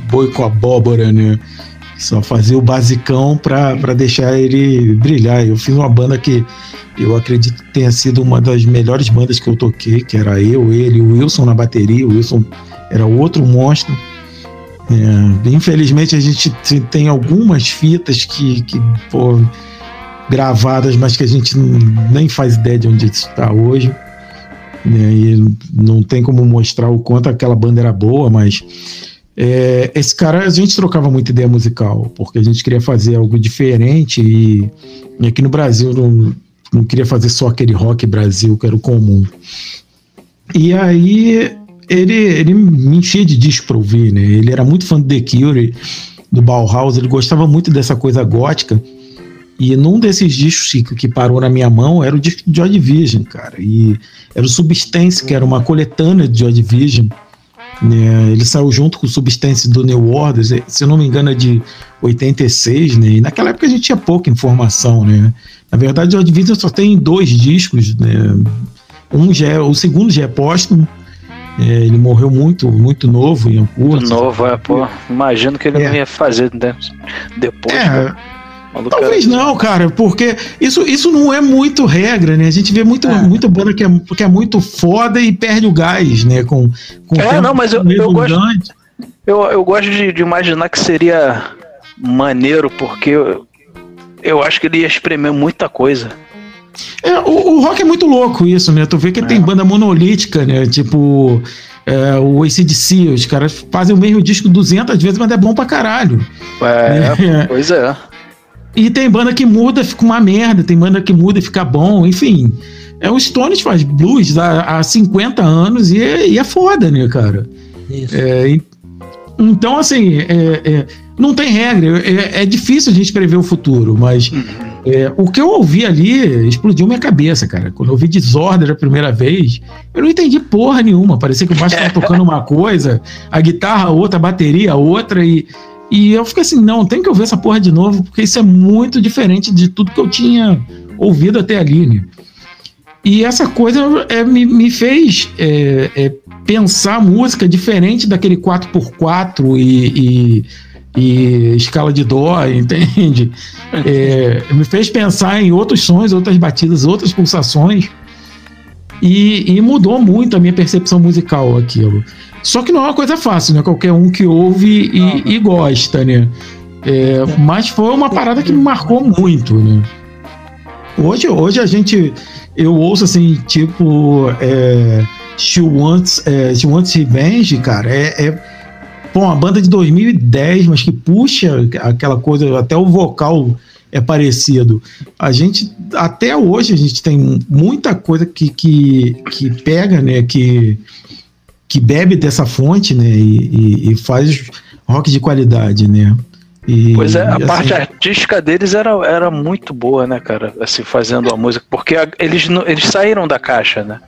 boi com abóbora, né? Só fazia o basicão para deixar ele brilhar. Eu fiz uma banda que eu acredito que tenha sido uma das melhores bandas que eu toquei, que era eu, ele, o Wilson na bateria. O Wilson era outro monstro. É, infelizmente a gente tem algumas fitas que, que pô, gravadas, mas que a gente nem faz ideia de onde está hoje. Né, e não tem como mostrar o quanto aquela banda era boa, mas é, esse cara a gente trocava muita ideia musical, porque a gente queria fazer algo diferente e, e aqui no Brasil não, não queria fazer só aquele rock Brasil que era o comum. E aí ele, ele me enchia de disco para ouvir, né? Ele era muito fã do The Cure, do Bauhaus, ele gostava muito dessa coisa gótica. E num desses discos que, que parou na minha mão era o disco de Joy Division, cara. E era o Substance, que era uma coletânea de Joy Division. Né? Ele saiu junto com o Substance do New Order, se eu não me engano é de 86, né? E naquela época a gente tinha pouca informação, né? Na verdade, o Division só tem dois discos, né? Um já é, o segundo já é póstumo. É, ele morreu muito, muito novo em. Muito novo, é, pô. Imagino que ele é. não ia fazer né? depois. É, né? Talvez não, cara, porque isso, isso não é muito regra, né? A gente vê muito, é. muita banda que é, que é muito foda e perde o gás, né? Com, com é, não, mas eu, eu gosto, eu, eu gosto de, de, imaginar que seria maneiro, porque eu, eu acho que ele ia espremer muita coisa. É, o, o rock é muito louco isso, né? Tu vê que é. tem banda monolítica, né? Tipo, é, o ACDC, os caras fazem o mesmo disco 200 vezes, mas é bom pra caralho. É, é. pois é. E tem banda que muda, fica uma merda, tem banda que muda e fica bom, enfim. É, o Stones faz blues há, há 50 anos e é, e é foda, né, cara? Isso. É, então, assim, é, é, não tem regra. É, é, difícil a gente prever o futuro, mas uhum. é, o que eu ouvi ali explodiu minha cabeça, cara. Quando eu ouvi Disorder a primeira vez, eu não entendi porra nenhuma. Parecia que o baixo estava tocando uma coisa, a guitarra outra, a bateria outra, e, e eu fiquei assim, não, tem que ouvir essa porra de novo, porque isso é muito diferente de tudo que eu tinha ouvido até ali, né? E essa coisa é, me, me fez é, é, pensar música diferente daquele 4x4 e, e, e escala de dó, entende? É, me fez pensar em outros sons, outras batidas, outras pulsações. E, e, mudou muito a minha percepção musical aquilo. Só que não é uma coisa fácil, né? Qualquer um que ouve e, e gosta, né? É, mas foi uma parada que me marcou muito, né? Hoje, hoje a gente, eu ouço assim, tipo, é, She Wants, é, She Wants Revenge, cara, é, é pô, uma banda de 2010, mas que puxa aquela coisa, até o vocal é parecido. A gente, até hoje, a gente tem muita coisa que, que, que pega, né? Que, que bebe dessa fonte, né? E, e, e faz rock de qualidade, né? E, pois é, a assim, parte artística deles era, era muito boa, né, cara? Assim, fazendo a música, porque a, eles, eles saíram da caixa, né?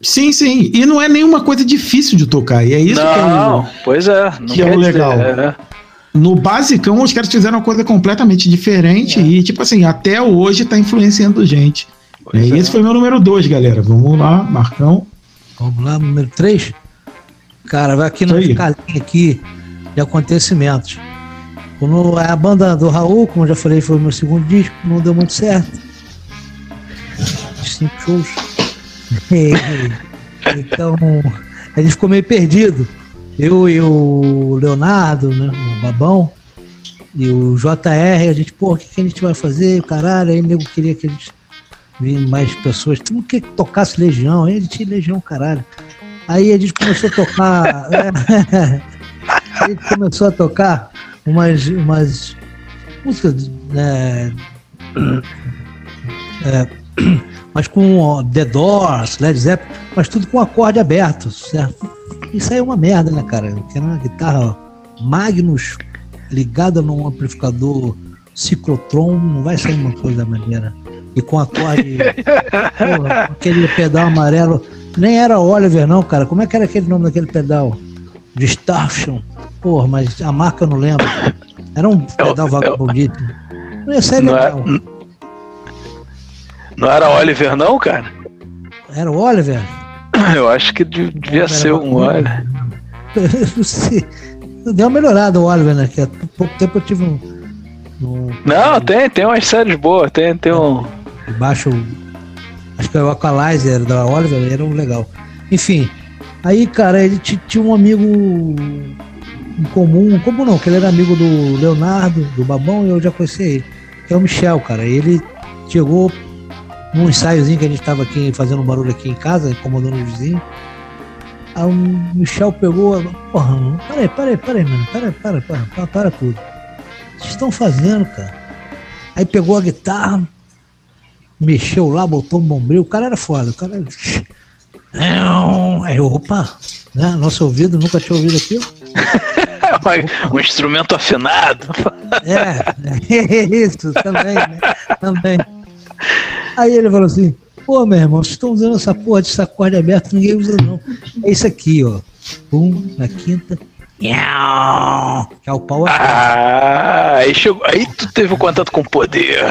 Sim, sim. E não é nenhuma coisa difícil de tocar. E é isso não, que é o, pois é, que é o legal. Dizer, é. No basicão, os caras fizeram uma coisa completamente diferente é. e, tipo assim, até hoje tá influenciando gente. É, e esse foi meu número 2, galera. Vamos lá, Marcão. Vamos lá, número 3. Cara, vai aqui na escalinha aqui de acontecimentos. Quando a banda do Raul, como eu já falei, foi o meu segundo disco, não deu muito certo. Cinco shows. então, ele ficou meio perdido. Eu e o Leonardo, né, o Babão, e o JR, a gente, pô, o que, que a gente vai fazer? Caralho, aí o nego queria que a gente visse mais pessoas. Tu não quer que tocasse Legião? Aí a gente Legião, caralho. Aí a gente começou a tocar. É, a gente começou a tocar umas, umas músicas. Né, é, mas com The Doors, Led Zeppelin, mas tudo com acorde aberto, certo? Isso aí é uma merda, né, cara? Que era uma guitarra Magnus ligada num amplificador ciclotron, não vai sair uma coisa da maneira. E com acorde. porra, aquele pedal amarelo. Nem era Oliver, não, cara. Como é que era aquele nome daquele pedal? Distortion. Porra, mas a marca eu não lembro. Era um pedal vagabundito. Não ia ser não legal. Era, não era Oliver, não, cara? Era o Oliver? Eu acho que devia ser um Oliver. Deu uma melhorada o Oliver, né? Que há pouco tempo eu tive um. um não, tem, tem umas séries boas, tem, tem um. Embaixo, acho que o Aqualizer da Oliver, era um legal. Enfim, aí, cara, ele tinha um amigo em comum, como não, que ele era amigo do Leonardo, do Babão, e eu já conheci ele, que é o Michel, cara. Ele chegou num ensaiozinho que a gente tava aqui fazendo um barulho aqui em casa, incomodando o vizinho. Aí o Michel pegou, porra, mano, peraí, peraí, peraí, mano, peraí, para, para, para, para tudo. O que vocês estão fazendo, cara? Aí pegou a guitarra, mexeu lá, botou um bombril, o cara era foda, o cara. Aí, opa, né? Nosso ouvido nunca tinha ouvido aquilo. um instrumento afinado. É, é isso, também, né? Também. Aí ele falou assim: pô, meu irmão, vocês estão usando essa porra de sacode aberto, ninguém usa não. É isso aqui, ó. Um, na quinta. Que é o pau Ah, aí, chegou, aí tu teve o um contato com o poder.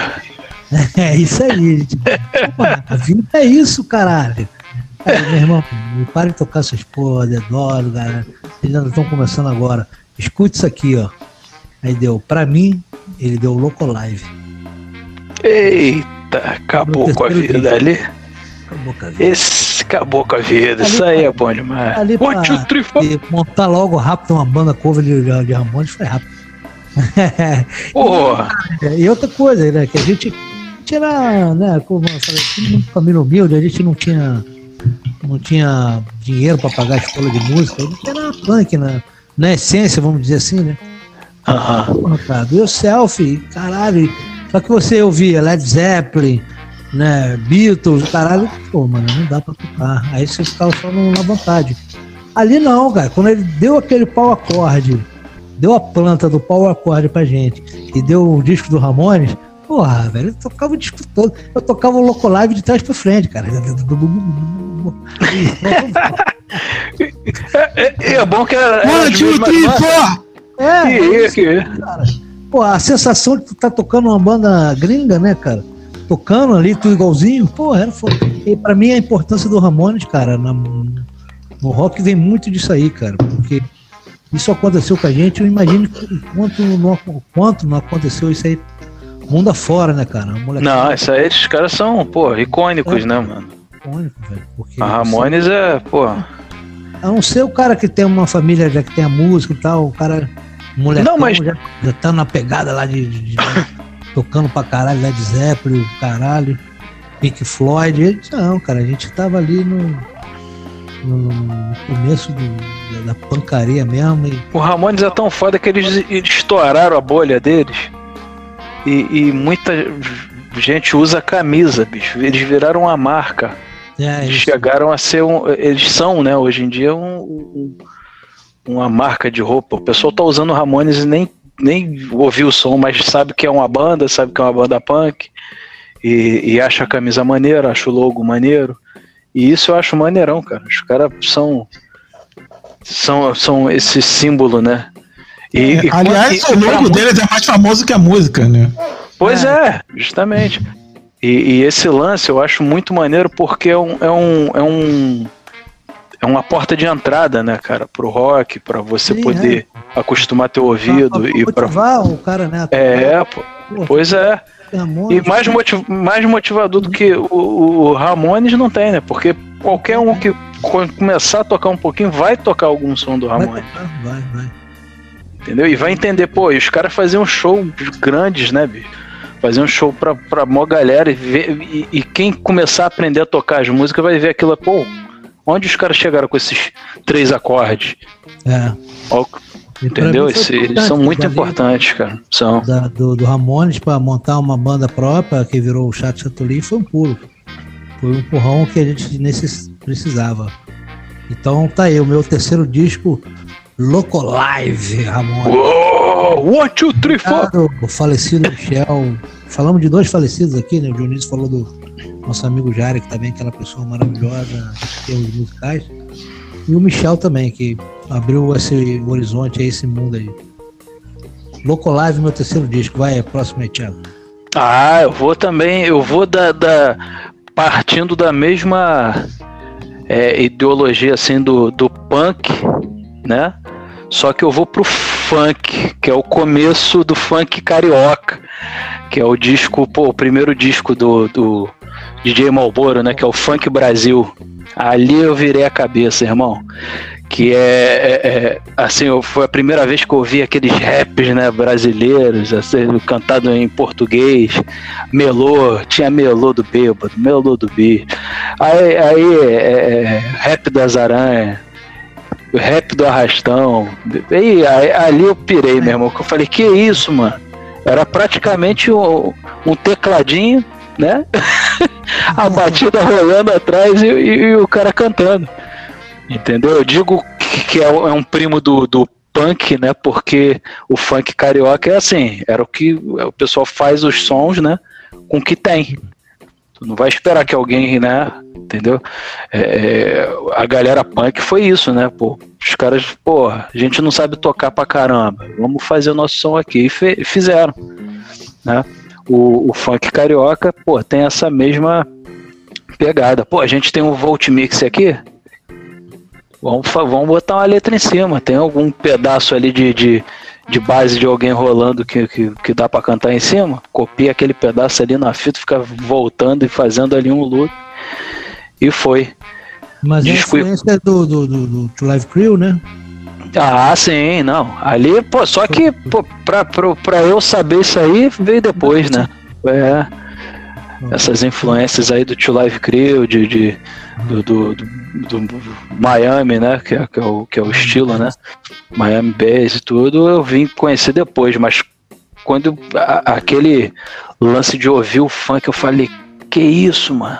É isso aí, gente. A vida é isso, caralho. Aí, meu irmão, pare de tocar essas porra, adoro, galera. Eles ainda estão começando agora. Escute isso aqui, ó. Aí deu, pra mim, ele deu Loco Live. Eita! acabou com a vida ali. Acabou com a vida. Esse acabou com a vida. Ali Isso aí é bom demais. Ali One, two, three. Montar logo rápido uma banda cover de, de Ramones foi rápido. Porra! e outra coisa, né? Que a gente tinha, né? Como falei, família humilde, a gente não tinha não tinha dinheiro para pagar a escola de música, a gente era punk na, na essência, vamos dizer assim, né? Porra, cara, deu selfie, caralho, só que você ouvia Led Zeppelin, né, Beatles, caralho, pô, mano, não dá pra tocar. Aí você ficava só na vontade. Ali não, cara, quando ele deu aquele pau acorde, deu a planta do pau acorde pra gente e deu o disco do Ramones, porra, velho, eu tocava o disco todo. Eu tocava o Loco Live de trás pra frente, cara. é, é, é bom que era. Three, four! É, que, que... Cara. Pô, a sensação de tu tá tocando uma banda gringa, né, cara? Tocando ali, tudo igualzinho, pô, era foda. E pra mim a importância do Ramones, cara, na, no rock vem muito disso aí, cara, porque isso aconteceu com a gente, eu imagino quanto não, quanto não aconteceu isso aí mundo afora, né, cara? Não, isso aí, esses caras são, pô, icônicos, é, né, mano? Icônico, velho. Porque a Ramones é, pô. A não ser o cara que tem uma família já que tem a música e tal, o cara Molecão não, mas... já, já tá na pegada lá de, de, de tocando pra caralho, Led Zeppelin, caralho, Pink Floyd. Não, cara, a gente tava ali no, no, começo do, da pancaria mesmo. E... O Ramones é tão foda que eles estouraram a bolha deles. E, e muita gente usa camisa, bicho. Eles viraram uma marca. É, eles chegaram a ser um. Eles são, né, hoje em dia, um, um, uma marca de roupa. O pessoal tá usando Ramones e nem, nem ouviu o som, mas sabe que é uma banda, sabe que é uma banda punk. E, e acha a camisa maneira, acha o logo maneiro. E isso eu acho maneirão, cara. Os caras são. São, são esse símbolo, né? E, é, e aliás, o logo deles é mais famoso que a música, né? Pois é, é justamente. E, e, esse lance eu acho muito maneiro porque é um, é um, é um é uma porta de entrada, né, cara, pro rock, para você Sim, poder é. acostumar teu ouvido pra, pra e para o cara, né? É, pô, pois é. E mais, motiv mais motivador do que o, o Ramones não tem, né? Porque qualquer um que começar a tocar um pouquinho vai tocar algum som do Ramones. Vai, vai, vai. Entendeu? E vai entender, pô, os caras faziam show grandes, né, bicho? Faziam show pra, pra mó galera e, ver, e, e, quem começar a aprender a tocar as músicas vai ver aquilo, pô, onde os caras chegaram com esses três acordes? É. Ó, entendeu? Esse, eles são muito importantes, cara. São. Da, do, do Ramones para montar uma banda própria que virou o Chato Chatuli foi um pulo. Foi um empurrão que a gente necess, precisava. Então tá aí, o meu terceiro disco Locolive, Ramon. Uou, one, two, three, four. O falecido Michel. Falamos de dois falecidos aqui, né? O Dionísio falou do nosso amigo Jari, que também é aquela pessoa maravilhosa em termos musicais. E o Michel também, que abriu esse horizonte, esse mundo aí. Locolive, meu terceiro disco. Vai, próximo aí, Thiago. Ah, eu vou também, eu vou da, da partindo da mesma é, ideologia assim do, do punk, né? Só que eu vou pro funk, que é o começo do funk carioca, que é o disco, pô, o primeiro disco do, do DJ Malboro, né? Que é o Funk Brasil. Ali eu virei a cabeça, irmão. Que é, é, é assim, foi a primeira vez que eu ouvi aqueles raps, né, brasileiros, assim, cantado em português, melô, tinha melô do bêbado, melô do bicho. Aí, aí é, é, rap das aranhas, rap do arrastão. E aí, ali eu pirei, meu irmão. Eu falei, que isso, mano? Era praticamente um, um tecladinho, né? a batida rolando atrás e, e, e, o cara cantando. Entendeu? Eu digo que, que é, é um primo do, do punk, né? Porque o funk carioca é assim, era o que o pessoal faz os sons, né? Com o que tem. Tu não vai esperar que alguém, né? Entendeu? É, é, a galera punk foi isso, né? Pô, os caras, pô, a gente não sabe tocar pra caramba. Vamos fazer o nosso som aqui. E fizeram. Né? O, o funk carioca, pô, tem essa mesma pegada. Pô, a gente tem um Volt Mix aqui. Vamos, vamos botar uma letra em cima. Tem algum pedaço ali de, de de base de alguém rolando que, que, que dá para cantar em cima, copia aquele pedaço ali na fita, fica voltando e fazendo ali um loop. E foi. Mas Disco... a influência do, do, do, do Live Crew, né? Ah, sim, não. Ali, pô, só que pô, pra, pra, pra eu saber isso aí veio depois, né? É. Essas influências aí do Tio Live Crew, de, de do, do, do, do, Miami, né? Que é, que é, o, que é o estilo, né? Miami Bass e tudo, eu vim conhecer depois, mas quando a, aquele lance de ouvir o funk, eu falei, que isso, mano?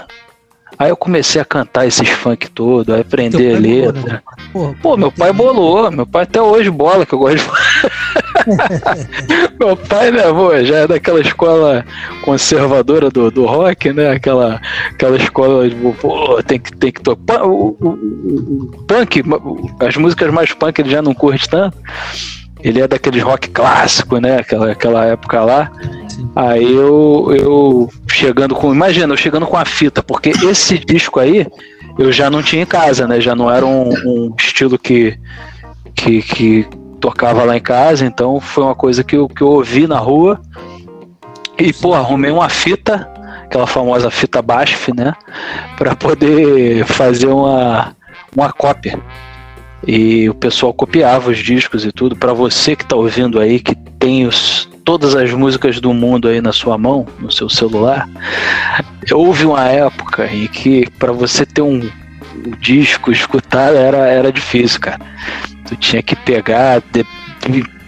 Aí eu comecei a cantar esses funk todo, a aprender a letra. Bolou, né? Porra, Pô, meu pai bolou, meu pai até hoje bola, que eu gosto de Meu pai, né, pô, já é daquela escola conservadora do, do rock, né? Aquela, aquela escola de, pô, tem que, tem que tocar. O, o, o, punk, as músicas mais punk ele já não curte tanto. Ele é daqueles rock clássico, né? Aquela, aquela época lá. Aí eu, eu chegando com. Imagina, eu chegando com a fita, porque esse disco aí eu já não tinha em casa, né? Já não era um, um estilo que, que, que, tocava lá em casa, então foi uma coisa que eu, que eu ouvi na rua. E, pô, arrumei uma fita, aquela famosa fita BASF, né? Pra poder fazer uma, uma cópia. E o pessoal copiava os discos e tudo. Para você que tá ouvindo aí, que tem os, todas as músicas do mundo aí na sua mão, no seu celular, houve uma época em que para você ter um, um, disco escutar era, era difícil, cara. Tu tinha que pegar, de,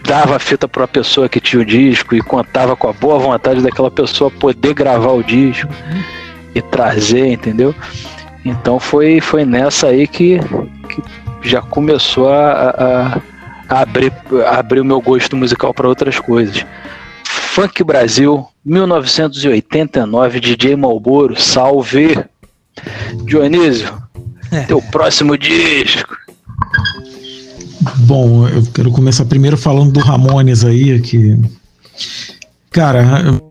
dava a fita para a pessoa que tinha o disco e contava com a boa vontade daquela pessoa poder gravar o disco e trazer, entendeu? Então foi, foi nessa aí que, que já começou a, a, a abrir, a abrir o meu gosto musical para outras coisas. Funk Brasil, 1989, DJ Malboro, salve! Dionísio, teu próximo disco. Bom, eu quero começar primeiro falando do Ramones aí, que. Cara,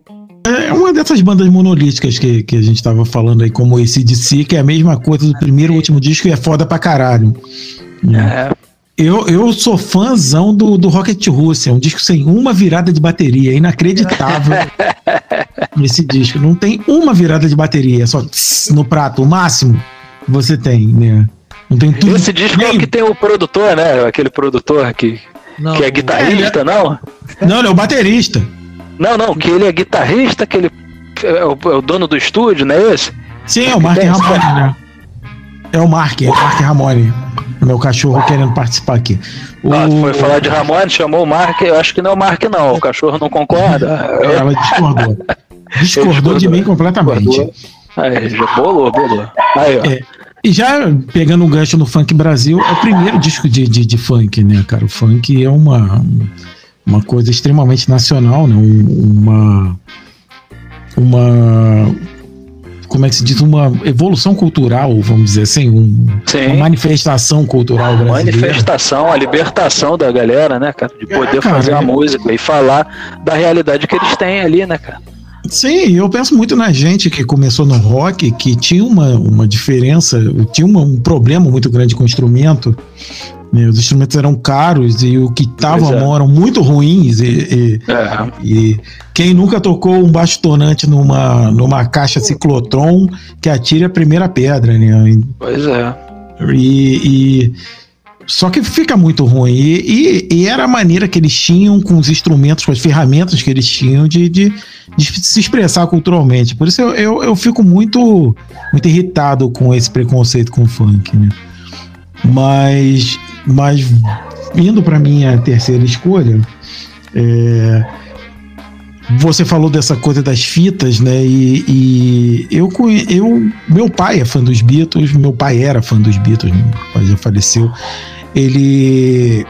é uma dessas bandas monolíticas que, que a gente tava falando aí, como esse DC, que é a mesma coisa do primeiro e último disco e é foda pra caralho. É. Eu, eu sou fãzão do, do Rocket Russia, é um disco sem uma virada de bateria, é inacreditável esse disco. Não tem uma virada de bateria, é só tss, no prato, o máximo você tem, né? Não tem tudo. Esse disco é que tem o produtor, né? Aquele produtor que, não, que é guitarrista, é, não? Não, ele é o baterista. Não, não, que ele é guitarrista, que ele é o, é o dono do estúdio, não é esse? Sim, é o Mark Ramone, né? É o Mark, é o Mark Ramone. Meu cachorro querendo participar aqui. O... Ah, foi falar de Ramone, chamou o Mark, eu acho que não é o Mark, não. O cachorro não concorda. Ela discordou. Discordou de mim completamente. Aí, já bolou, bolou. Aí, ó. É. E já pegando o gancho no Funk Brasil, é o primeiro disco de, de, de funk, né, cara? O funk é uma, uma coisa extremamente nacional, né? Uma. Uma como é que se diz, uma evolução cultural, vamos dizer assim, um, uma manifestação cultural brasileira. Manifestação, a libertação da galera, né, cara, de poder é, cara, fazer a é... música e falar da realidade que eles têm ali, né, cara. Sim, eu penso muito na gente que começou no rock, que tinha uma, uma diferença, tinha uma, um problema muito grande com o instrumento. Né? Os instrumentos eram caros e o que estavam é. eram muito ruins. E, e, é. e, quem nunca tocou um baixo tonante numa, numa caixa ciclotron que atire a primeira pedra, né? Pois é. E, e só que fica muito ruim. E, e, e, era a maneira que eles tinham com os instrumentos, com as ferramentas que eles tinham de, de, de se expressar culturalmente. Por isso eu, eu, eu, fico muito, muito irritado com esse preconceito com o funk. Né? Mas, mas indo para minha terceira escolha, é, você falou dessa coisa das fitas, né? E, e, eu, eu, meu pai é fã dos Beatles, meu pai era fã dos Beatles, meu pai já faleceu. Ele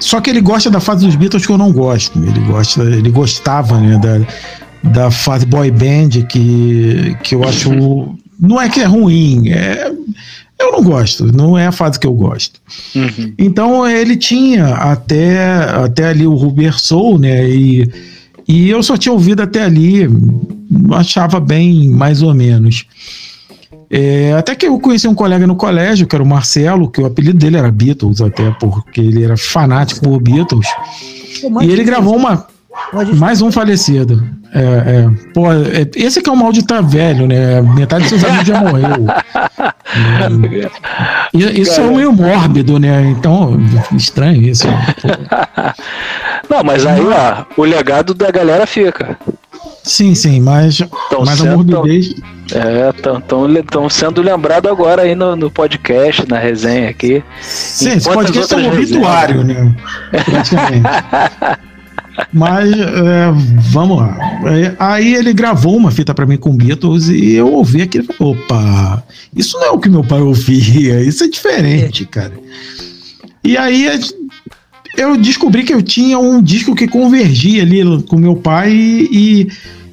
só que ele gosta da fase dos Beatles que eu não gosto. Ele gosta, ele gostava, né, da, da fase boy band que, que eu acho não é que é ruim, é eu não gosto, não é a fase que eu gosto. Uhum. Então ele tinha até até ali o Rubber Soul, né, e e eu só tinha ouvido até ali, achava bem mais ou menos. É, até que eu conheci um colega no colégio, que era o Marcelo, que o apelido dele era Beatles, até porque ele era fanático por Beatles. E ele gravou uma. Mais um falecido. É, é, pô, é, esse que é o mal de estar tá velho, né? Metade dos seus amigos já morreu. É, isso é meio mórbido, né? Então, estranho isso. Pô. Não, mas aí, ó, o legado da galera fica. Sim, sim, mas, tão mas sendo, a morbidez. É, estão sendo lembrado agora aí no, no, podcast, na resenha aqui. Sim, esse podcast é um obituário, né? Praticamente. Mas é, vamos lá. É, aí ele gravou uma fita para mim com Beatles e eu ouvi aquilo opa, isso não é o que meu pai ouvia, isso é diferente, cara. E aí eu descobri que eu tinha um disco que convergia ali com meu pai e,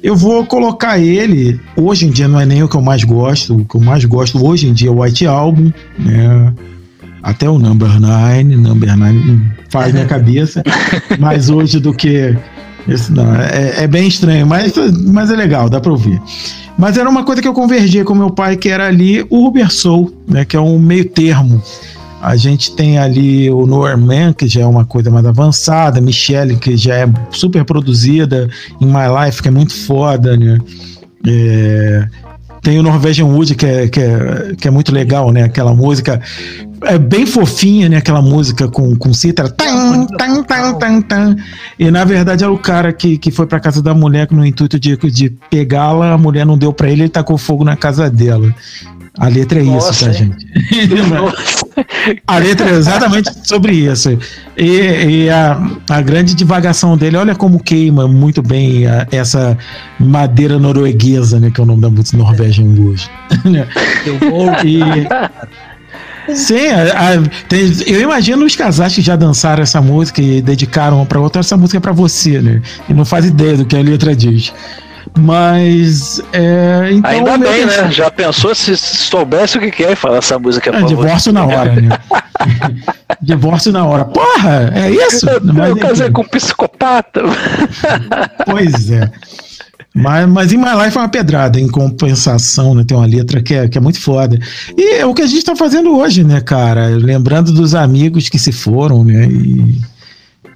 eu vou colocar ele. Hoje em dia não é nem o que eu mais gosto. O que eu mais gosto hoje em dia é o White Album, né? Até o Number Nine, Number Nine faz minha cabeça. mais hoje do que. Esse, não, é, é, bem estranho, mas, mas é legal, dá pra ouvir. Mas era uma coisa que eu convergia com meu pai, que era ali o Uber Soul, né? Que é um meio termo a gente tem ali o Norman, que já é uma coisa mais avançada, Michelle, que já é super produzida, em My Life, que é muito foda, né? É, tem o Norwegian Wood, que é, que, é, que é muito legal, né? Aquela música é bem fofinha, né? Aquela música com, com cítara. Tan, tan, tan, tan, tan. E na verdade é o cara que, que foi pra casa da mulher no intuito de, de pegá-la, a mulher não deu pra ele, ele tacou fogo na casa dela. A letra é Nossa, isso, tá, gente? a letra é exatamente sobre isso. E, e a, a, grande divagação dele, olha como queima muito bem a, essa madeira norueguesa, né? Que é o nome da música Norwegian Wood. e, Sim, a, a, tem, eu imagino os casais que já dançaram essa música e dedicaram para outra, essa música é para você, né? E não faz ideia do que a letra diz. Mas. É, então, Ainda bem, né? Já pensou se soubesse o que quer é falar essa música é, Divórcio na hora, né? divórcio na hora. Porra, é isso? Eu, Mas, eu casei com um psicopata. pois é. Mas, mas em My Life é uma pedrada, em compensação, né? Tem uma letra que é, que é muito foda. E é o que a gente tá fazendo hoje, né, cara? Lembrando dos amigos que se foram, né? E,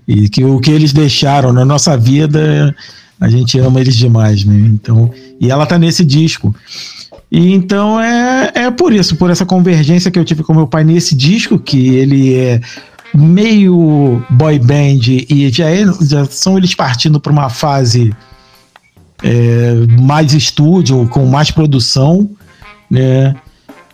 e que o que eles deixaram na nossa vida, a gente ama eles demais, né? Então, e ela tá nesse disco. E então é, é por isso, por essa convergência que eu tive com meu pai nesse disco, que ele é meio boy band e já, é, já são eles partindo para uma fase é, mais estúdio, com mais produção, né?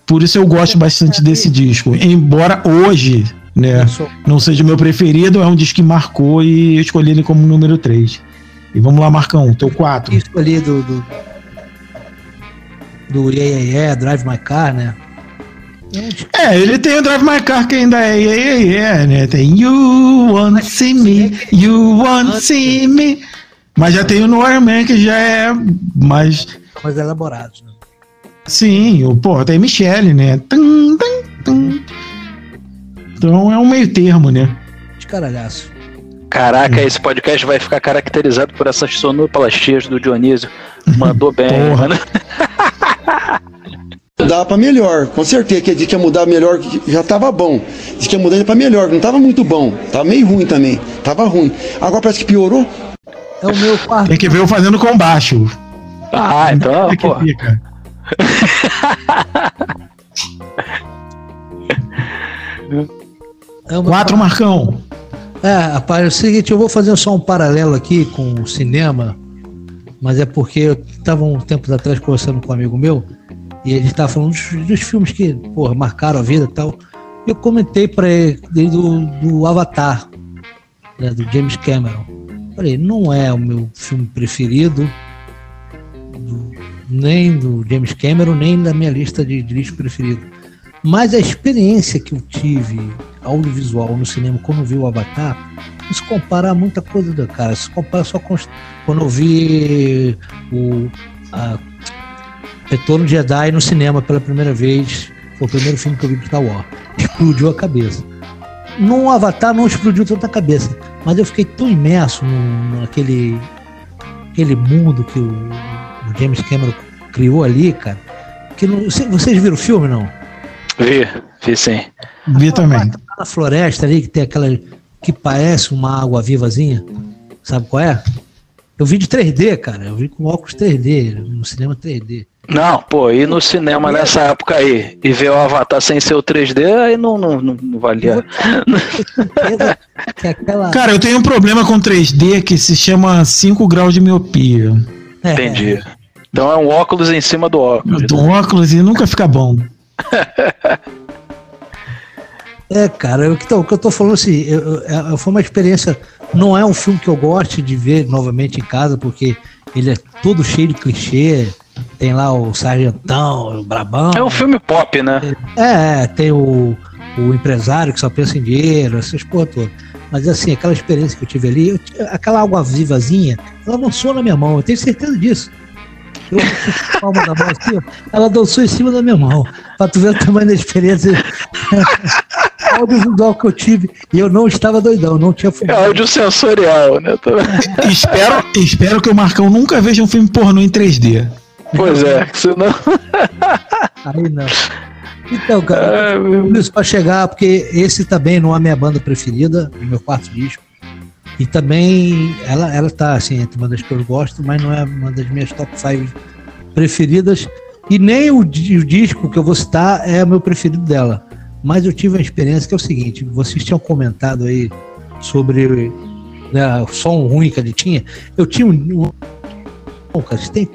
Por isso eu gosto bastante desse disco. Embora hoje, né, não seja o meu preferido, é um disco que marcou e eu escolhi ele como número 3. E vamos lá, Marcão, teu 4. Escolhi do, do, do Yeah, yeah, yeah, Drive My Car, né? É, ele tem o Drive My Car que ainda é yeah, yeah, yeah, né? Tem You Want See Me, You Want See Me. Mas já tem o Noir Man, que já é mais. Mais elaborado, né? Sim, o, pô, tem Michelle, né? Tum, tum, tum. Então é um meio termo, né? De caralhaço. Caraca, esse podcast vai ficar caracterizado por essas sonoplastias do Dionísio. Mandou bem, Porra. mano. Mudar pra melhor, com certeza que ele que ia mudar melhor, já tava bom. Diz que ia mudar pra melhor, não tava muito bom, tava meio ruim também, tava ruim. Agora parece que piorou. É o meu quarto. Tem que ver eu fazendo com baixo. Ah, então, é pô. Fica. É Quatro, Marcão. É, rapaz, é o seguinte, eu vou fazer só um paralelo aqui com o cinema, mas é porque eu estava um tempo atrás conversando com um amigo meu e ele estava falando dos, dos, filmes que, porra, marcaram a vida e tal. Eu comentei para ele do, do Avatar, né, do James Cameron. Falei, não é o meu filme preferido, do, nem do James Cameron, nem da minha lista de, de discos preferidos. Mas a experiência que eu tive audiovisual no cinema quando vi o Avatar, não se compara a muita coisa do cara. Se compara só com quando eu vi o a, Retorno de Jedi no cinema pela primeira vez. Foi o primeiro filme que eu vi de Star Wars. Explodiu a cabeça. Num Avatar não explodiu tanta cabeça mas eu fiquei tão imerso no, naquele aquele mundo que o, o, James Cameron criou ali, cara, que não, vocês viram o filme, não? Vi, vi sim. Vi também. Na floresta ali, que tem aquela que parece uma água vivazinha, sabe qual é? Eu vi de 3D, cara, eu vi com óculos 3D, no cinema 3D. Não, pô, ir no cinema nessa época aí e ver o Avatar sem ser o 3D, aí não, não, não, não valia. Cara, eu tenho um problema com 3D que se chama 5 graus de miopia. É. Entendi. Então é um óculos em cima do óculos. Do óculos e nunca fica bom. É, cara, o que, tô, o que eu tô falando assim, eu, eu, é, foi uma experiência. Não é um filme que eu goste de ver novamente em casa, porque ele é todo cheio de clichê tem lá o Sargentão, o Brabão. É um filme pop, né? É, é, tem o, o empresário que só pensa em dinheiro, essas porra todas. Mas assim, aquela experiência que eu tive ali, eu, aquela água vivazinha, ela dançou na minha mão, eu tenho certeza disso. Eu palma da mão assim, ela dançou em cima da minha mão. Pra tu ver o tamanho da experiência audiovisual que eu tive. E eu não estava doidão, não tinha fumado. É áudio sensorial, né? espero, espero que o Marcão nunca veja um filme pornô em 3D. Pois é, senão. Aí não. Então, cara, é, isso pra chegar, porque esse também não é a minha banda preferida, o meu quarto disco. E também ela, ela tá assim, entre uma das que eu gosto, mas não é uma das minhas top 5 preferidas. E nem o, o disco que eu vou citar é o meu preferido dela. Mas eu tive uma experiência que é o seguinte: vocês tinham comentado aí sobre né, o som ruim que ele tinha. Eu tinha um. cara, tem,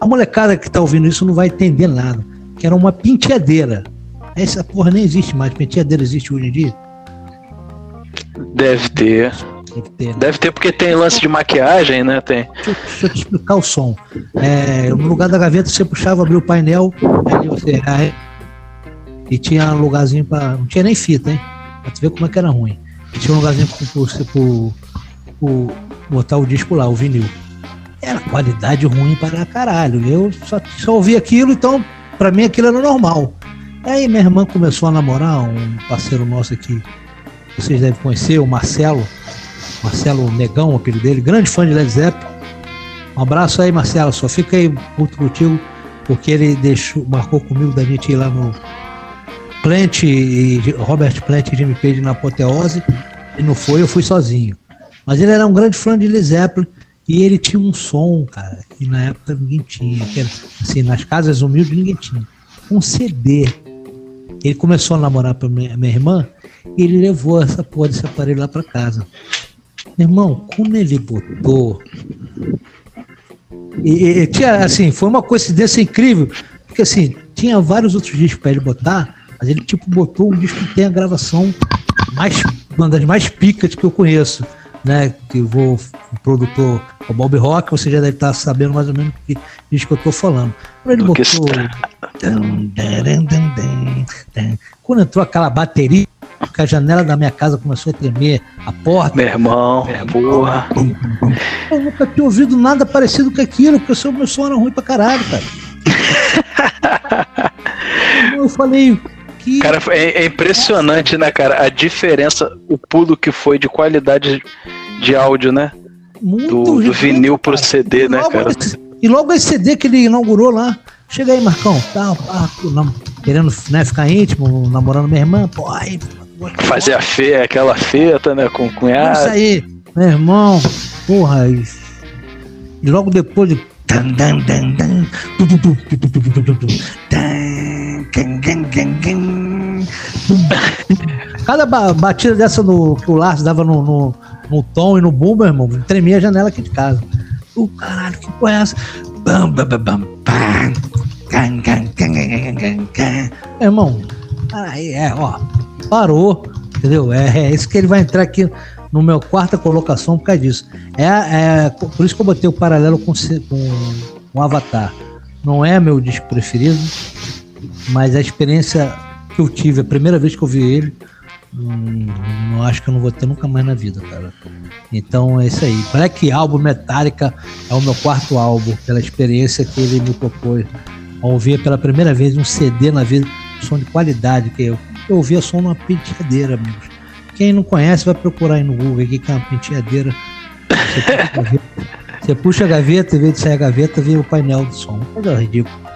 a molecada que tá ouvindo isso não vai entender nada. Que era uma penteadeira. Essa porra nem existe mais. Penteadeira existe hoje em dia? Deve ter. Deve ter, né? Deve ter porque tem lance de maquiagem, né? Tem. Deixa, deixa eu te explicar o som. É, no lugar da gaveta você puxava, abria o painel, aí você. Aí, e tinha um lugarzinho para. Não tinha nem fita, hein? Pra tu ver como é que era ruim. E tinha um lugarzinho pro, botar o disco lá, o vinil. Era qualidade ruim para caralho. Eu só, só ouvi aquilo, então para mim aquilo era normal. Aí minha irmã começou a namorar um parceiro nosso aqui, vocês devem conhecer, o Marcelo. Marcelo Negão, o apelido dele, grande fã de Led Zeppelin. Um abraço aí, Marcelo. Só fica aí muito contigo, porque ele deixou, marcou comigo da gente ir lá no Plant e Robert Plant e Jimmy Page na apoteose. E não foi, eu fui sozinho. Mas ele era um grande fã de Led Zeppelin e ele tinha um som, cara, que na época ninguém tinha. Era, assim, nas casas humildes ninguém tinha. Um CD. Ele começou a namorar com minha, minha irmã e ele levou essa porra desse aparelho lá para casa. Meu irmão, como ele botou. E, e, tinha, assim, foi uma coincidência incrível, porque assim, tinha vários outros discos para ele botar, mas ele tipo botou um disco que tem a gravação mais uma das mais picas que eu conheço, né? Que vou o produtor o Bob Rock, você já deve estar sabendo mais ou menos que disco que eu tô falando. Quando ele botou quando entrou aquela bateria que a janela da minha casa começou a tremer, a porta. Meu irmão, porra. Eu nunca tinha ouvido nada parecido com aquilo, porque o meu som era ruim pra caralho, cara. eu falei, que. Cara, é, é, impressionante, né, cara? A diferença, o pulo que foi de qualidade de áudio, né? Muito do, do vinil pro CD, né, cara? Esse, e logo esse CD que ele inaugurou lá. Chega aí, Marcão. Tá, ah, querendo né, ficar íntimo, namorando minha irmã. Pô, aí. Fazer a feia, aquela feta, né, com o cunhado. Isso aí, meu irmão. Porra, e, e logo depois de. Cada batida dessa no, que o Lars dava no, no, no, tom e no meu irmão, tremia a janela aqui de casa. O oh, caralho, que porra é essa? Bam, bam, bam, bam, irmão, aí é, ó, parou, entendeu? É, é isso que ele vai entrar aqui no meu quarta colocação por causa disso. É, é por isso que eu botei o paralelo com, com, com Avatar. Não é meu disco preferido, mas a experiência que eu tive, a primeira vez que eu vi ele, hum, não acho que eu não vou ter nunca mais na vida, cara. Então é isso aí. Black Album Metallica é o meu quarto álbum, pela experiência que ele me propôs. Ao ouvir pela primeira vez um CD na vida, som de qualidade, que eu, eu ouvia som numa penteadeira, amigos. Quem não conhece vai procurar aí no Google aqui que é uma penteadeira. Você puxa a gaveta, você puxa a gaveta e vez de sair a gaveta, vem o painel do som. Coisa ridículo.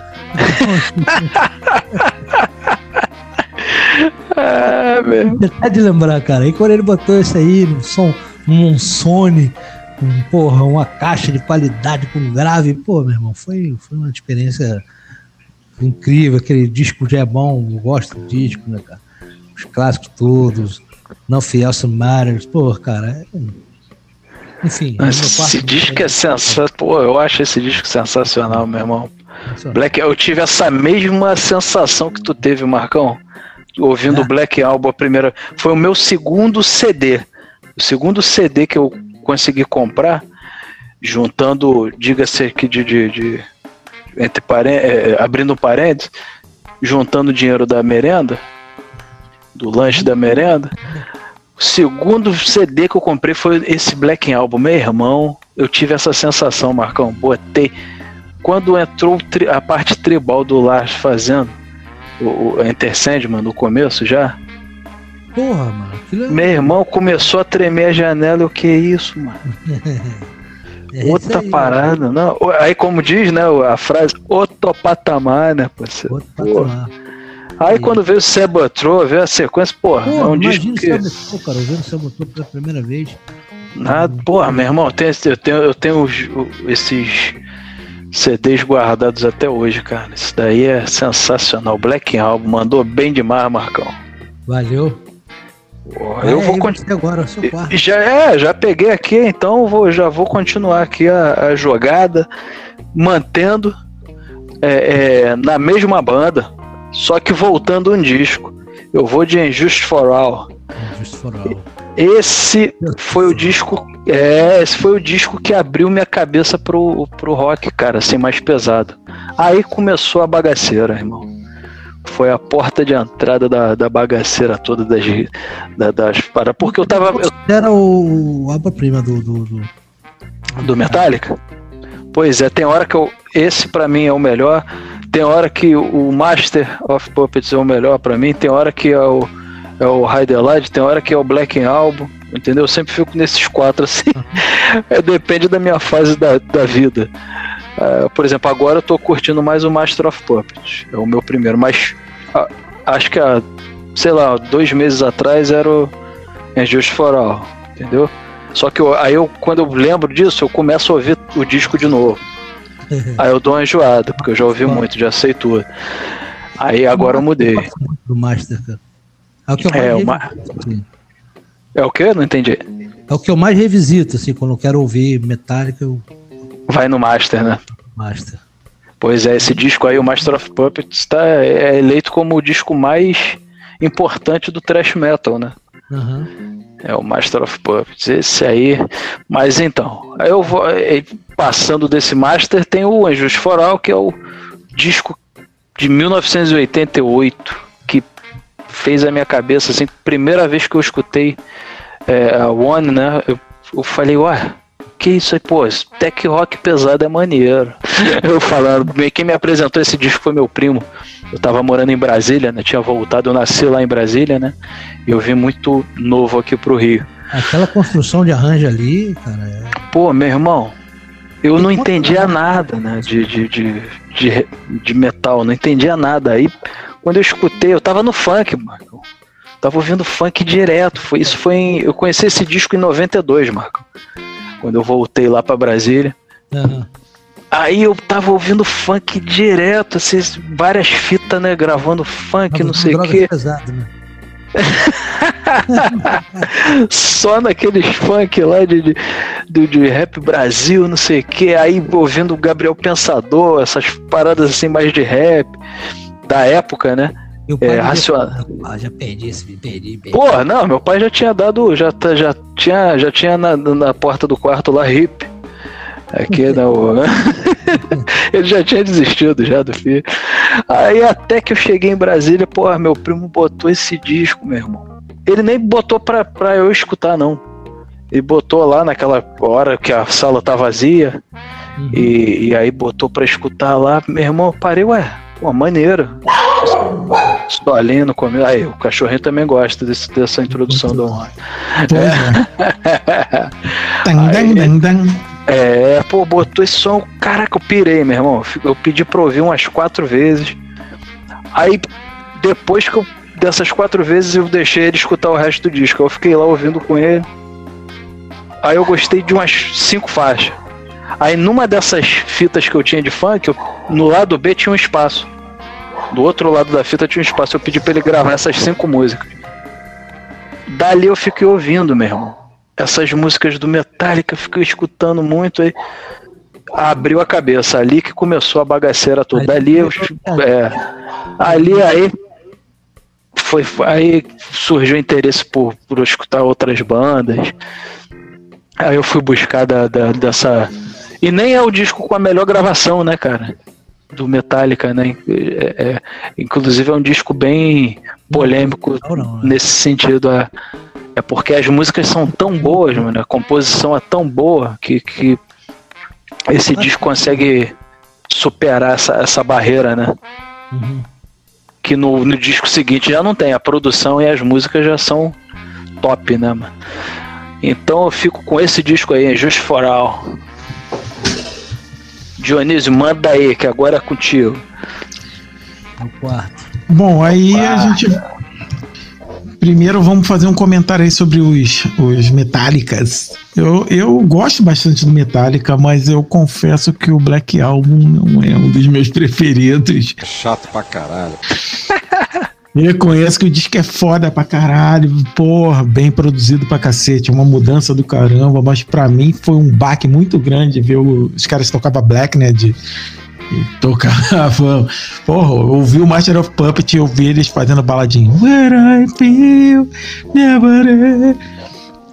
Ah, meu. de lembrar, cara. E quando ele botou isso aí no som, num Sony, um, porra, uma caixa de qualidade com grave, pô, meu irmão, foi, foi uma experiência incrível. Aquele disco já é bom, eu gosto do disco, né, cara? Os clássicos todos, Nothing Else Matters, pô, cara. É... Enfim. É esse disco é sensacional. Pô, eu acho esse disco sensacional, meu irmão. Black, eu tive essa mesma sensação que tu teve, Marcão, ouvindo o é. Black Album a primeira. Foi o meu segundo CD. O segundo CD que eu consegui comprar, juntando, diga-se aqui de, de, de, entre parênteses, é, abrindo parênteses, juntando dinheiro da merenda, do lanche da merenda. O segundo CD que eu comprei foi esse Black Album. Meu irmão, eu tive essa sensação, Marcão. Botei quando entrou a parte tribal do Lars fazendo o, o Enter Sandman no começo já. Porra, mano. É... Meu irmão começou a tremer a janela. O que é isso, mano? é Outra aí, parada, mano. não. Aí, como diz, né, a frase, outro patamar, né, parceiro? Outro patamar. Aí quando veio o Sebatro, veio a sequência, porra, porra é um disco que... Sabatro, cara, eu vi o Sebatro pela primeira vez. Nada, porra, meu irmão, eu tenho, eu tenho, eu tenho os, esses CDs guardados até hoje, cara. Isso daí é sensacional. Black Album mandou bem demais, Marcão. Valeu. Porra, eu vou continuar. agora, seu quarto. Já é, já peguei aqui, então vou, já vou continuar aqui a, a jogada, mantendo é, é, na mesma banda, só que voltando um disco. Eu vou de Injust for All. Injust for All. Esse foi o disco. É, esse foi o disco que abriu minha cabeça pro, pro rock, cara, assim, mais pesado. Aí começou a bagaceira, irmão. Foi a porta de entrada da, da bagaceira toda das, da, das para Porque eu tava. Eu... Era o obra-prima do, do, do. Do Metallica? Pois é, tem hora que eu. Esse para mim é o melhor. Tem hora que o Master of Puppets é o melhor para mim. Tem hora que é o é o Light, tem hora que é o Black Album, entendeu? Eu sempre fico nesses quatro assim. é, depende da minha fase da, da vida. Uh, por exemplo, agora eu tô curtindo mais o Master of Puppets. É o meu primeiro, mas uh, acho que há, sei lá, dois meses atrás era o Just for All, entendeu? Só que eu, aí eu, quando eu lembro disso, eu começo a ouvir o disco de novo. aí eu dou uma enjoada, porque eu já ouvi muito, já sei tudo. Aí agora eu mudei. Do Master, cara. É o que eu mais é, uma... é o que? Não entendi. É o que eu mais revisito, assim, quando eu quero ouvir Metallica, eu... Vai no Master, né? Master. Pois é, esse disco aí, o Master of Puppets, tá, é eleito como o disco mais importante do thrash metal, né? Uhum. É o Master of Puppets, esse aí. Mas então, eu vou. Passando desse Master, tem o Anjos Foral, que é o disco de 1988 fez a minha cabeça, assim, primeira vez que eu escutei é, a One, né, eu, eu falei, ué, que isso aí, pô, tech rock pesado é maneiro. eu falando, quem me apresentou esse disco foi meu primo. Eu tava morando em Brasília, né? Tinha voltado, eu nasci lá em Brasília, né? E eu vim muito novo aqui pro Rio. Aquela construção de arranjo ali, cara. É... Pô, meu irmão, eu não entendia nada, né? De, de, de, de, de metal, não entendia nada. Aí quando eu escutei, eu tava no funk, Marco. Tava ouvindo funk direto. Foi, isso foi em, Eu conheci esse disco em 92, Marco. Quando eu voltei lá para Brasília. Uhum. Aí eu tava ouvindo funk direto, assim, várias fitas, né? Gravando funk, Mas não sei o quê. Pesado, né? Só naqueles funk lá de, de, de, de, rap Brasil, não sei o que, aí ouvindo o Gabriel Pensador, essas paradas assim mais de rap da época, né? Meu pai é. Ah, já perdi esse, perdi, perdi. Porra, não, meu pai já tinha dado, já, já tinha, já tinha na, na porta do quarto lá hip. Aqui não. Ele já tinha desistido já do filho. Aí até que eu cheguei em Brasília, porra, meu primo botou esse disco, meu irmão. Ele nem botou pra, pra eu escutar, não. Ele botou lá naquela hora que a sala tá vazia. Uhum. E, e aí botou pra escutar lá. Meu irmão, eu parei, ué, Pô, maneiro. Solinho no começo. Aí, o cachorrinho também gosta desse, dessa introdução do Honra. É. é, pô, botou esse som. Caraca, eu pirei, meu irmão. Eu pedi pra ouvir umas quatro vezes. Aí, depois que eu, dessas quatro vezes, eu deixei ele escutar o resto do disco. Eu fiquei lá ouvindo com ele. Aí eu gostei de umas cinco faixas. Aí numa dessas fitas que eu tinha de funk, eu, no lado B tinha um espaço. Do outro lado da fita tinha um espaço. Eu pedi pra ele gravar essas cinco músicas. Dali eu fiquei ouvindo, meu irmão. Essas músicas do Metallica, eu fiquei escutando muito aí. Abriu a cabeça, ali que começou a bagaceira toda. Dali eu. É, ali aí. Foi, aí surgiu interesse por, por escutar outras bandas. Aí eu fui buscar da, da, dessa. E nem é o disco com a melhor gravação, né, cara? Do Metallica, né? É, é, inclusive é um disco bem polêmico não, não, né? nesse sentido. É, é porque as músicas são tão boas, mano, a composição é tão boa que, que esse disco consegue superar essa, essa barreira, né? Uhum. Que no, no disco seguinte já não tem. A produção e as músicas já são top, né, mano? Então eu fico com esse disco aí, Just for All. Dionísio, manda aí, que agora é contigo. No quarto. Bom, aí quarto. a gente. Primeiro vamos fazer um comentário aí sobre os, os Metallicas. Eu, eu gosto bastante do Metallica, mas eu confesso que o Black Album não é um dos meus preferidos. Chato pra caralho. reconheço que o disco é foda pra caralho, porra, bem produzido pra cacete, uma mudança do caramba, mas pra mim foi um baque muito grande ver os caras tocavam Black, né, de, tocavam, porra, ouvi o Master of Puppet e ouvi eles fazendo baladinho, Where I feel, never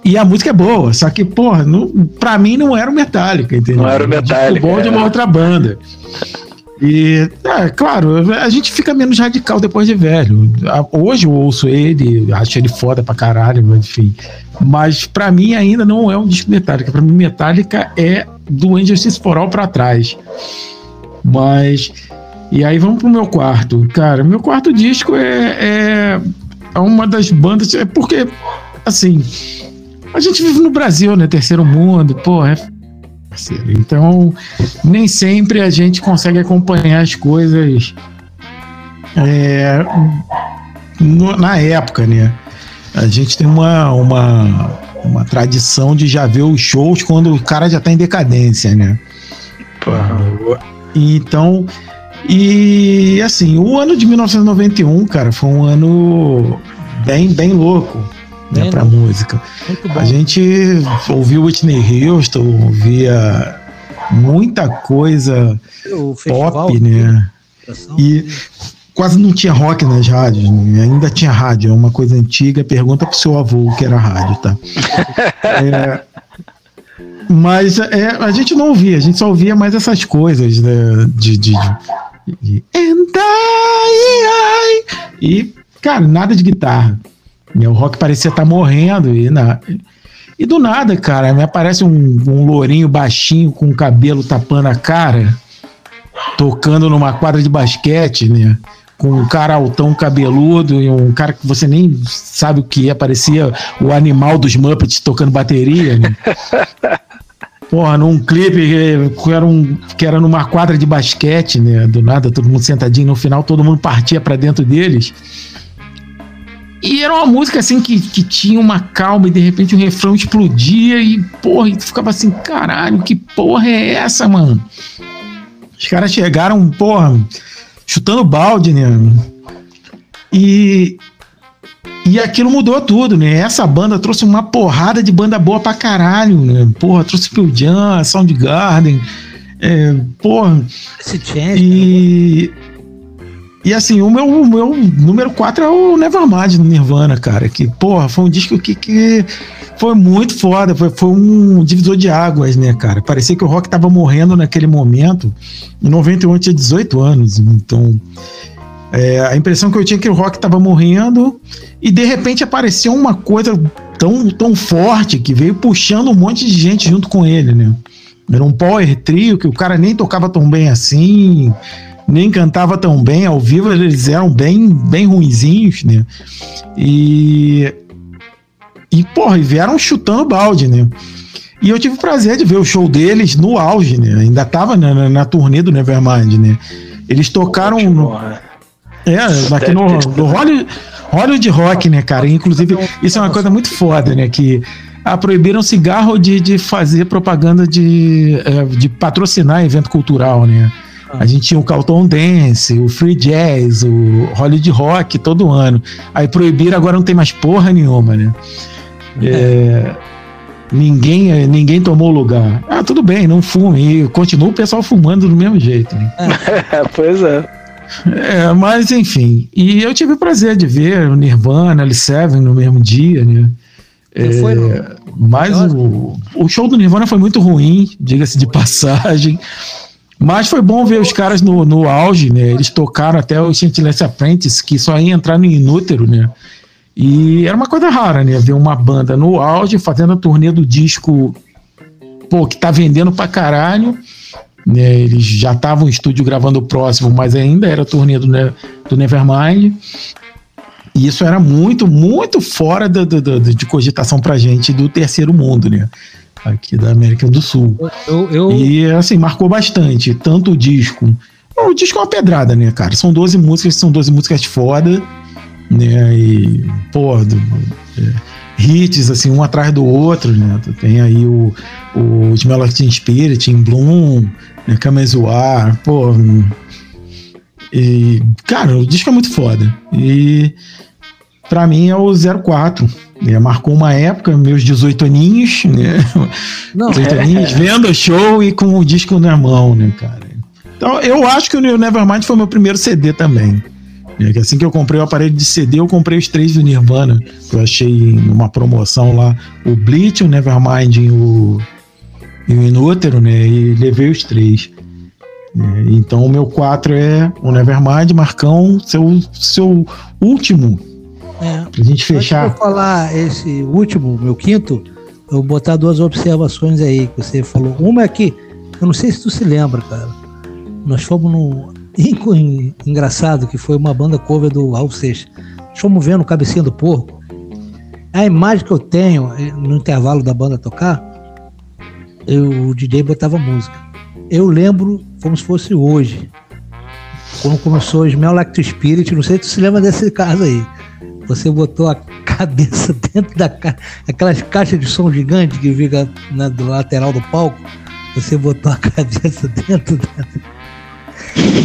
e a música é boa, só que, porra, não, pra mim não era o Metallica, entendeu? Não era o Metallica. bom de uma outra banda. E, é, claro, a gente fica menos radical depois de velho. Hoje eu ouço ele, acho ele foda pra caralho, mas enfim. Mas pra mim ainda não é um disco Metallica. Pra mim, Metallica é do Injustice for All pra trás. Mas. E aí vamos pro meu quarto. Cara, meu quarto disco é, é uma das bandas. É porque, assim. A gente vive no Brasil, né? Terceiro mundo, pô, é parceiro. Então, nem sempre a gente consegue acompanhar as coisas é, no, na época, né? A gente tem uma, uma, uma tradição de já ver os shows quando o cara já tá em decadência, né? Então, e assim, o ano de 1991, cara, foi um ano bem, bem louco né, para música. A gente ouvia Whitney Houston, ouvia muita coisa pop, né? E quase não tinha rock nas rádios, né? ainda tinha rádio, é uma coisa antiga. Pergunta pro seu avô o que era rádio, tá? é, mas é, a gente não ouvia, a gente só ouvia mais essas coisas né, de, de, de, de e cara, nada de guitarra. O rock parecia estar tá morrendo e, na, e do nada, cara, me aparece um, um lourinho baixinho com o cabelo tapando a cara, tocando numa quadra de basquete, né? Com um cara altão cabeludo e um cara que você nem sabe o que é, parecia o animal dos Muppets tocando bateria, né? Porra, num clipe que era, um, que era numa quadra de basquete, né? Do nada, todo mundo sentadinho, no final todo mundo partia para dentro deles. E era uma música assim que, que tinha uma calma e de repente o refrão explodia e, porra, e tu ficava assim, caralho, que porra é essa, mano? Os caras chegaram, porra, chutando balde, né? E, e aquilo mudou tudo, né? Essa banda trouxe uma porrada de banda boa pra caralho, né? Porra, trouxe Pearl Jam, Soundgarden, é, porra. Esse chance, e... Né? E assim, o meu, o meu número 4 é o Nevermind do Nirvana, cara. Que, porra, foi um disco que, que foi muito foda. Foi, foi um divisor de águas, né, cara? Parecia que o rock tava morrendo naquele momento. Em 91 eu tinha 18 anos. Então, é, a impressão que eu tinha é que o rock tava morrendo. E de repente apareceu uma coisa tão, tão forte que veio puxando um monte de gente junto com ele, né? Era um power trio que o cara nem tocava tão bem assim nem cantava tão bem, ao vivo eles eram bem, bem ruinzinhos, né? E. E, porra, vieram chutando balde, né? E eu tive o prazer de ver o show deles no auge, né? Ainda tava na, na, na turnê do Nevermind, né? Eles tocaram. No, é, aqui no, no Hollywood, Hollywood Rock, né, cara? Inclusive, isso é uma coisa muito foda, né? Que ah, proibiram cigarro de, de fazer propaganda de, é, de patrocinar evento cultural, né? A gente tinha o Carlton Dance, o Free Jazz, o Hollywood Rock todo ano. Aí proibiram, agora não tem mais porra nenhuma, né? É. É, ninguém, ninguém tomou lugar. Ah, tudo bem, não fume. E continua o pessoal fumando do mesmo jeito. Né? pois é. É, mas enfim. E eu tive o prazer de ver o Nirvana, Alice Seven no mesmo dia, né? É, foi, mas o, o show do Nirvana foi muito ruim, diga-se de passagem. Mas foi bom ver os caras no, no auge, né? Eles tocaram até o Sentineless Apprentice, que só ia entrar no inútero, né? E era uma coisa rara, né? Ver uma banda no auge fazendo a turnê do disco, pô, que tá vendendo pra caralho. Né? Eles já estavam em estúdio gravando o próximo, mas ainda era a turnê do, do Nevermind. E isso era muito, muito fora do, do, do, de cogitação pra gente do terceiro mundo, né? Aqui da América do Sul. Eu, eu... E assim, marcou bastante, tanto o disco. O disco é uma pedrada, né, cara? São 12 músicas, são 12 músicas foda, né? E, pô, é, hits, assim, um atrás do outro, né? Tu tem aí o, o Smell Teen Spirit, In Bloom, né? Kamezuar, pô. E, cara, o disco é muito foda. E pra mim é o 04. Ele marcou uma época, meus 18 aninhos, né? Não, 18 é, aninhos, vendo o show e com o disco na mão, né, cara? Então, eu acho que o Nevermind foi meu primeiro CD também. É, assim que eu comprei o aparelho de CD, eu comprei os três do Nirvana, que eu achei numa promoção lá, o Bleach, o Nevermind e o, e o Inútero, né? E levei os três. É, então o meu 4 é o Nevermind, Marcão, seu, seu último. É. Pra gente fechar. Antes de eu falar esse último, meu quinto, eu vou botar duas observações aí que você falou. Uma é que, eu não sei se tu se lembra, cara. Nós fomos no. Engraçado que foi uma banda cover do Raul Seixas. Fomos vendo o Cabecinha do Porco. A imagem que eu tenho eh, no intervalo da banda tocar, eu, o DJ botava música. Eu lembro como se fosse hoje. Quando começou o Smell Like Spirit, não sei se tu se lembra desse caso aí. Você botou a cabeça dentro da caixa, aquelas caixas de som gigante que fica na, do lateral do palco. Você botou a cabeça dentro da,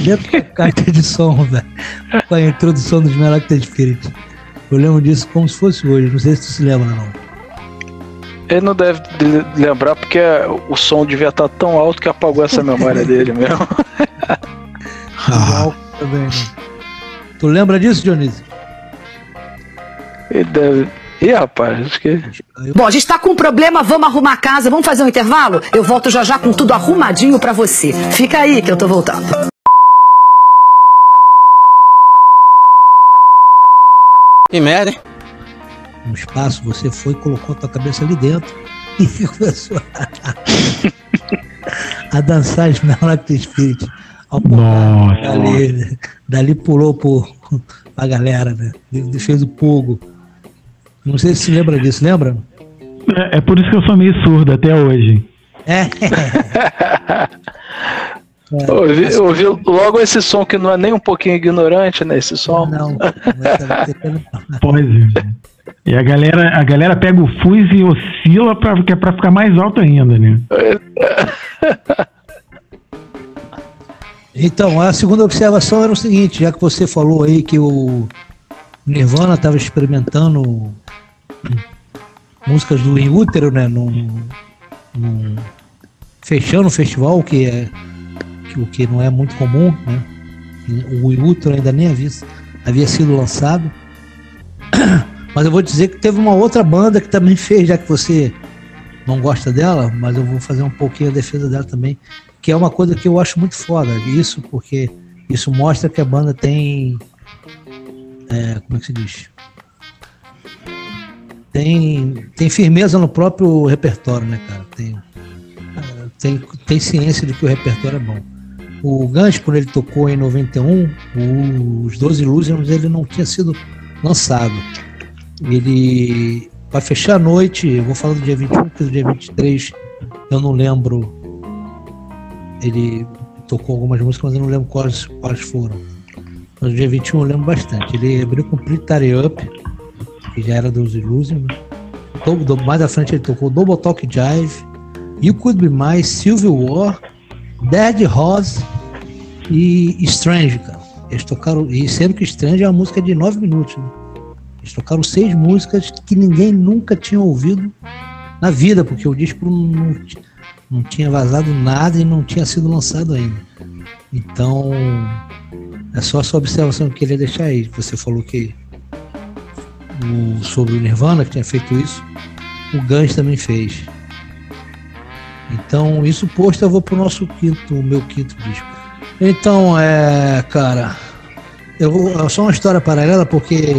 dentro da caixa de som, velho. Com a introdução do Smell Like to Spirit. Eu lembro disso como se fosse hoje. Não sei se tu se lembra, não. Ele não deve lembrar porque o som devia estar tão alto que apagou essa memória dele mesmo. ah. Tu lembra disso, Dionísio? Ele deve. Ih, rapaz, acho que. Bom, a gente tá com um problema, vamos arrumar a casa, vamos fazer um intervalo? Eu volto já já com tudo arrumadinho para você. Fica aí que eu tô voltando. Que merda, hein? um espaço, você foi e colocou a tua cabeça ali dentro e começou a, a dançar Smell Like the Spirit. Nossa. Dali, dali pulou por, pra galera, né? Fez o pogo. Não sei se você lembra disso, lembra? É, é por isso que eu sou meio surdo até hoje. É. É, ouvi, ouvi, logo esse som que não é nem um pouquinho ignorante, né? Esse som. Não, não. Pois é. E a galera, a galera pega o fuz e oscila pra, que é pra ficar mais alto ainda, né? Então, a segunda observação era o seguinte, já que você falou aí que o Nirvana estava experimentando músicas do In Útero, né? Num, fechando o festival, que é que, o que não é muito comum, né? O In Útero ainda nem havia, havia sido lançado. Mas eu vou dizer que teve uma outra banda que também fez, já que você não gosta dela, mas eu vou fazer um pouquinho a defesa dela também, que é uma coisa que eu acho muito foda. Isso porque isso mostra que a banda tem. É, como é que se diz? Tem, tem firmeza no próprio repertório, né, cara? Tem, tem, tem ciência de que o repertório é bom. O Guns, quando ele tocou em 91, os 12 Illusions ele não tinha sido lançado. Ele, para fechar a noite, eu vou falar do dia 21, porque do dia 23 eu não lembro. Ele tocou algumas músicas, mas eu não lembro quais, quais foram. Mas no dia 21 eu lembro bastante. Ele abriu com Pretty Up, que já era dos Illusion. Mais à frente ele tocou Double Talk Jive, You Could Be My, Civil War, Dead Rose e Strange, cara. Eles tocaram, e sendo que Strange é uma música de 9 minutos, né? Eles tocaram seis músicas que ninguém nunca tinha ouvido na vida, porque o disco não, não tinha vazado nada e não tinha sido lançado ainda. Então, é só essa observação que eu queria deixar aí. Você falou que o, sobre o Nirvana, que tinha feito isso, o Guns também fez. Então, isso posto, eu vou pro nosso quinto, meu quinto disco. Então, é, cara, eu vou, só uma história paralela, porque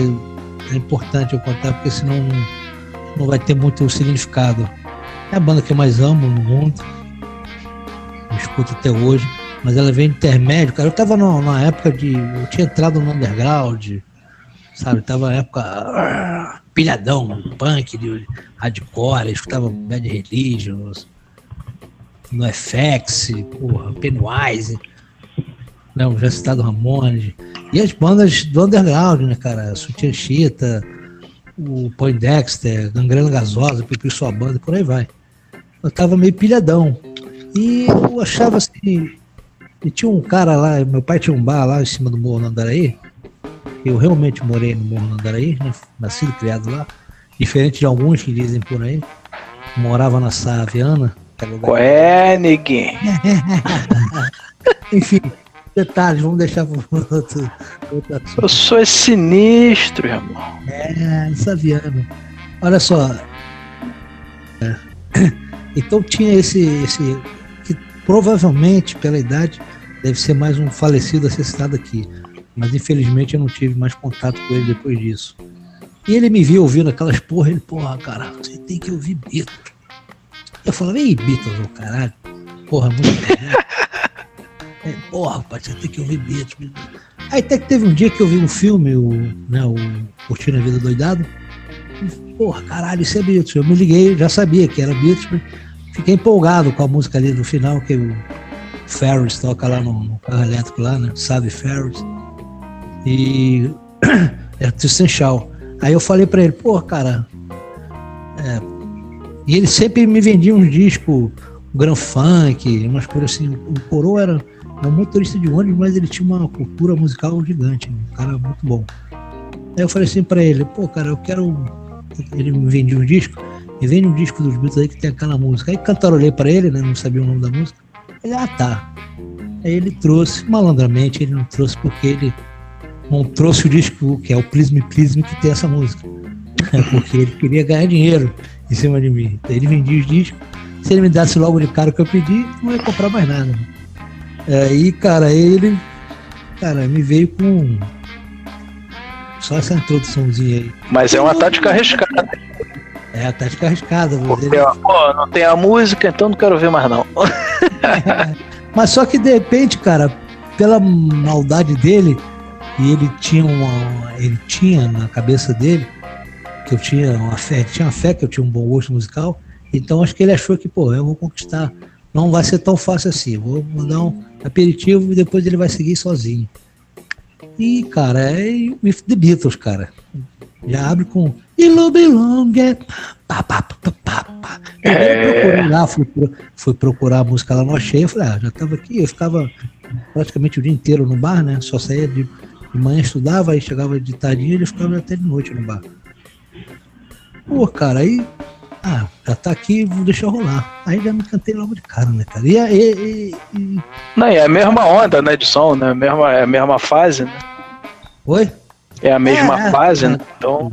é importante eu contar, porque senão não vai ter muito significado. É a banda que eu mais amo no mundo. Eu escuto até hoje. Mas ela vem intermédio, cara. Eu tava numa época de. Eu tinha entrado no underground, sabe? Tava na época. Uh, pilhadão, punk, de hardcore, escutava Bad Religions, no FX, porra, Pennywise né? O já citado Ramones. E as bandas do underground, né, cara? Sutiã Chita, o Poindexter, Gangrena Gasosa, Pipi Sua Banda, por aí vai. Eu tava meio pilhadão. E eu achava assim, E tinha um cara lá, meu pai tinha um bar lá em cima do Morro Andaraí. Eu realmente morei no Morro Andaraí, né? nascido e criado lá. Diferente de alguns que dizem por aí. Morava na Saviana. Qual é, neguinho? Enfim, detalhes, vamos deixar para outro, outro Eu sou sinistro, irmão. É, Saviano. Olha só. É. Então tinha esse, esse. que provavelmente, pela idade, deve ser mais um falecido assassinado aqui. Mas infelizmente eu não tive mais contato com ele depois disso. E ele me viu ouvindo aquelas porra, ele, porra, cara, você tem que ouvir Beatles. Eu falava, ei, Beatles, ô caralho. Porra, muito é, Porra, rapaz, você tem que ouvir Beatles. Aí até que teve um dia que eu vi um filme, o, né, o Curtindo a Vida Doidado. Porra, caralho, isso é Beatles. Eu me liguei, já sabia que era Beatles. Fiquei empolgado com a música ali no final, que o Ferris toca lá no, no carro elétrico lá, né? Sabe Ferris. E é essencial. Aí eu falei para ele, pô, cara. É... E ele sempre me vendia uns discos, Grand Funk, umas coisas assim. O Coroa era, era um motorista de ônibus, mas ele tinha uma cultura musical gigante, um cara muito bom. Aí eu falei assim para ele, pô, cara, eu quero. Ele me vendia um disco, me vende um disco dos Beatles aí que tem aquela música. Aí cantarolei para ele, né? Não sabia o nome da música. Ele, ah, tá. Aí ele trouxe, malandramente, ele não trouxe porque ele não trouxe o disco que é o Prism Prism que tem essa música. Porque ele queria ganhar dinheiro em cima de mim. Então ele vendia os discos. Se ele me desse logo de cara que eu pedi, não ia comprar mais nada. Aí, cara, ele cara, me veio com só essa introduçãozinha aí. Mas é uma tática arriscada. É tática arriscada. Porque, não tem a música, então não quero ver mais não. Mas só que de repente, cara, pela maldade dele, e ele tinha uma. Ele tinha na cabeça dele que eu tinha uma fé, tinha uma fé que eu tinha um bom gosto musical. Então acho que ele achou que, pô, eu vou conquistar. Não vai ser tão fácil assim. Vou mandar um aperitivo e depois ele vai seguir sozinho. E, cara, é With the Beatles, cara. Já abre com You Belong. Pá, pá, pá, pá, pá. É... lá, fui, fui procurar a música lá, não achei. Eu falei, ah, já tava aqui. Eu ficava praticamente o dia inteiro no bar, né? Só saía de de manhã estudava, aí chegava de tardinha e ficava até de noite no bar. Pô, cara, aí. Ah, já tá aqui, vou deixar rolar. Aí já me cantei logo de cara, né, cara? E, e, e... Não, é a mesma onda, né, de som, né? Mesma, é a mesma fase, né? Oi? É a mesma é, é fase, é, né? Então.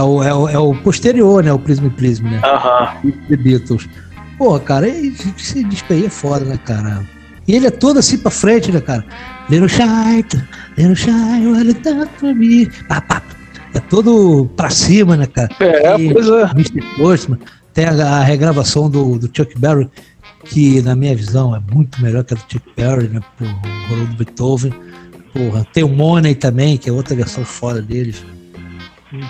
É o, é, o, é o posterior, né? O Prism Prism, né? Aham. Uh -huh. The Beatles. Pô, cara, esse disco aí é foda, né, cara? E ele é todo assim pra frente, né, cara? Little shy, little done for me. Pá, pá. É todo pra cima, né, cara? É, e, pois é. Mr. Postman. Tem a, a, regravação do, do Chuck Berry, que na minha visão é muito melhor que a do Chuck Berry, né? Por Rolando do Beethoven. Porra, tem o Money também, que é outra versão fora deles.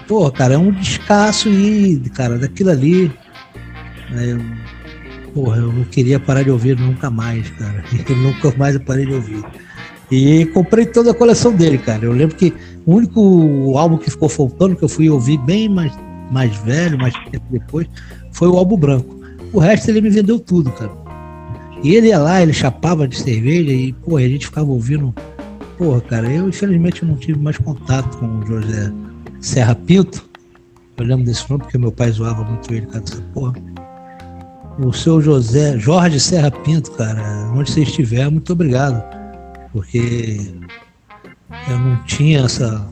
Porra, cara, é um descasso e, cara, daquilo ali. Né, porra, eu não queria parar de ouvir nunca mais, cara. Eu nunca mais eu parei de ouvir. E comprei toda a coleção dele, cara. Eu lembro que o único álbum que ficou faltando, que eu fui ouvir bem mais, mais velho, mais tempo depois, foi o álbum branco. O resto ele me vendeu tudo, cara. E ele ia lá, ele chapava de cerveja e, porra, a gente ficava ouvindo. Porra, cara, eu infelizmente não tive mais contato com o José Serra Pinto. Eu lembro desse nome porque meu pai zoava muito ele, cara, dessa porra. O seu José, Jorge Serra Pinto, cara, onde você estiver, muito obrigado porque eu não tinha essa.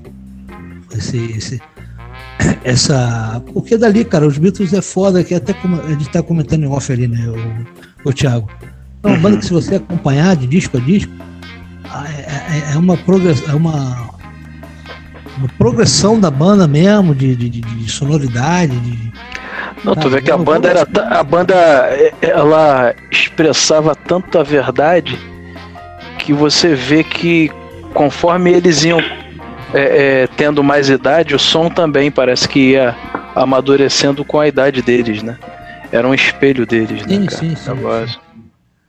Esse, esse, essa. Porque dali, cara, os Beatles é foda, que até como a gente tá comentando em off ali, né, o, o Thiago. É uma banda que se você acompanhar de disco a disco, é, é, é uma, progress, é uma, uma progressão da banda mesmo, de, de, de sonoridade, de, não, tu vê que a banda era a banda ela expressava tanto a verdade que você vê que conforme eles iam é, é, tendo mais idade, o som também parece que ia amadurecendo com a idade deles, né? Era um espelho deles, né? Sim, sim, sim, negócio.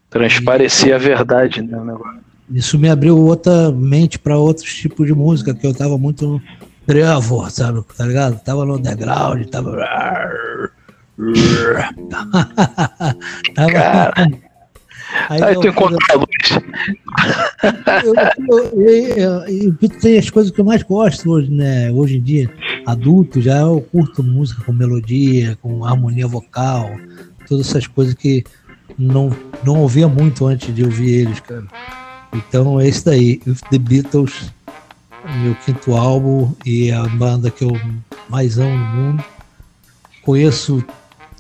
Transparecia a verdade, né? Negócio. Isso me abriu outra mente para outros tipos de música, que eu tava muito trevo, sabe? Tá ligado? Tava no underground, tava. tava... Cara. Aí, Aí tu encontra a luz. Eu, tem as coisas que eu mais gosto hoje, né? Hoje em dia, adulto, já eu curto música com melodia, com harmonia vocal, todas essas coisas que não, não ouvia muito antes de ouvir eles, cara. Então é isso daí, The Beatles, meu quinto álbum e a banda que eu mais amo no mundo. Conheço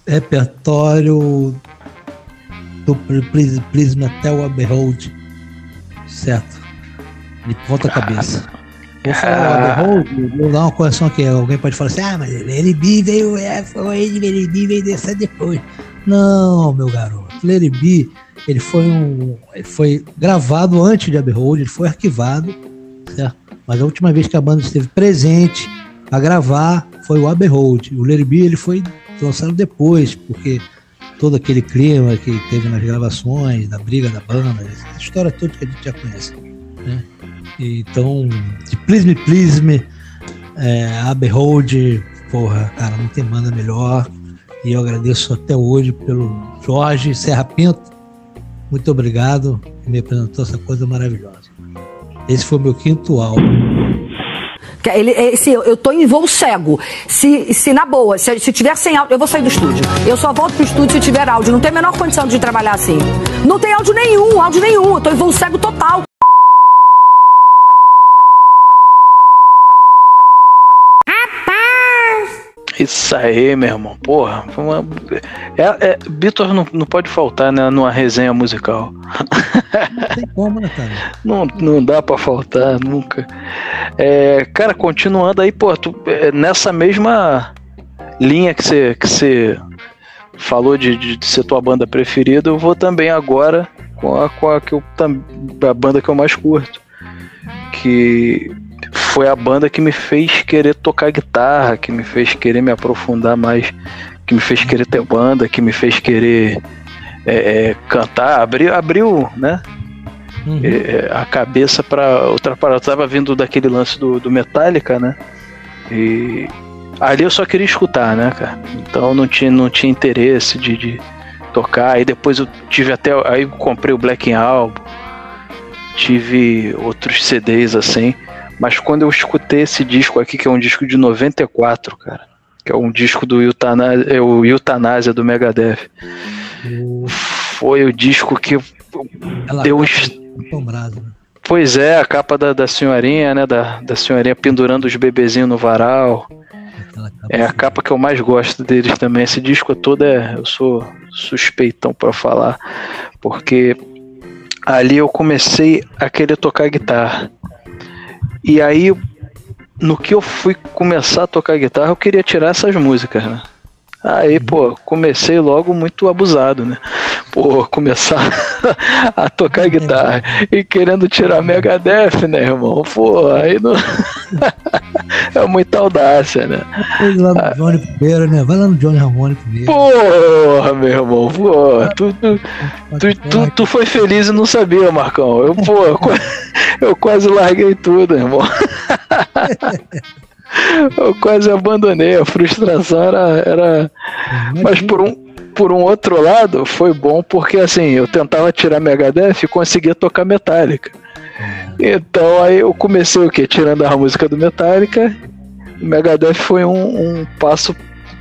repertório do Prisma até o Aberhold, certo? De ponta cabeça. Vou falar Aberhold, vou dar uma correção aqui. Alguém pode falar assim: ah, mas ele veio, é, foi ele veio dessa depois. Não, meu garoto. Larry B, ele foi um, ele foi gravado antes de Aberhold, ele foi arquivado, certo? Mas a última vez que a banda esteve presente a gravar foi o Aberhold. O Larry B, ele foi lançado depois, porque todo aquele clima que teve nas gravações, da briga da banda, essa história toda que a gente já conhece. Né? Então, de Please Me, Please Me, é, Aberhold, porra, cara, não tem banda melhor. E eu agradeço até hoje pelo Jorge Serra Pinto. Muito obrigado, me apresentou essa coisa maravilhosa. Esse foi meu quinto álbum. Ele, se eu, eu tô em voo cego. Se, se na boa, se, se tiver sem áudio, eu vou sair do estúdio. Eu só volto pro estúdio se tiver áudio. Não tem a menor condição de trabalhar assim. Não tem áudio nenhum, áudio nenhum. Eu tô em voo cego total. Isso aí, meu irmão. Porra. Uma... É, é, Beatles não, não pode faltar né, numa resenha musical. Não tem como, né, cara? Não, não dá pra faltar, nunca. É, cara, continuando aí, pô, tu, é, nessa mesma linha que você que falou de, de, de, ser tua banda preferida, eu vou também agora com a, com a, que eu, a banda que eu mais curto. Que foi a banda que me fez querer tocar guitarra, que me fez querer me aprofundar mais, que me fez querer ter banda, que me fez querer é, é, cantar, abriu, abriu né? Uhum. É, a cabeça para outra parada. Eu tava vindo daquele lance do, do Metallica, né? E ali eu só queria escutar, né, cara? Então não tinha, não tinha interesse de, de tocar. Aí depois eu tive até. Aí comprei o Black Album, tive outros CDs assim. Mas quando eu escutei esse disco aqui, que é um disco de 94, cara, que é um disco do Eutanásia, é o Eutanásia do Megadeth, foi o disco que Ela deu. Né? Pois é, a capa da, da senhorinha, né? Da, da senhorinha pendurando os bebezinhos no varal. É a capa que eu mais gosto deles também. Esse disco todo é. Eu sou suspeitão para falar. Porque ali eu comecei a querer tocar guitarra. E aí, no que eu fui começar a tocar guitarra, eu queria tirar essas músicas, né? Aí, pô, comecei logo muito abusado, né? Pô, começar a tocar guitarra e querendo tirar Megadeth, né, irmão? Pô, aí não. é muita audácia, né? Vai lá no Johnny primeiro, né? Vai lá no Johnny Ramone primeiro. Porra, meu irmão, pô, tu, tu, tu, tu, tu foi feliz e não sabia, Marcão. Eu, pô, eu quase larguei tudo, irmão. Eu quase abandonei, a frustração era. era... Mas por um, por um outro lado, foi bom porque assim, eu tentava tirar Megadeth e conseguia tocar Metallica. Então aí eu comecei o que? Tirando a música do Metallica, o Megadeth foi um, um passo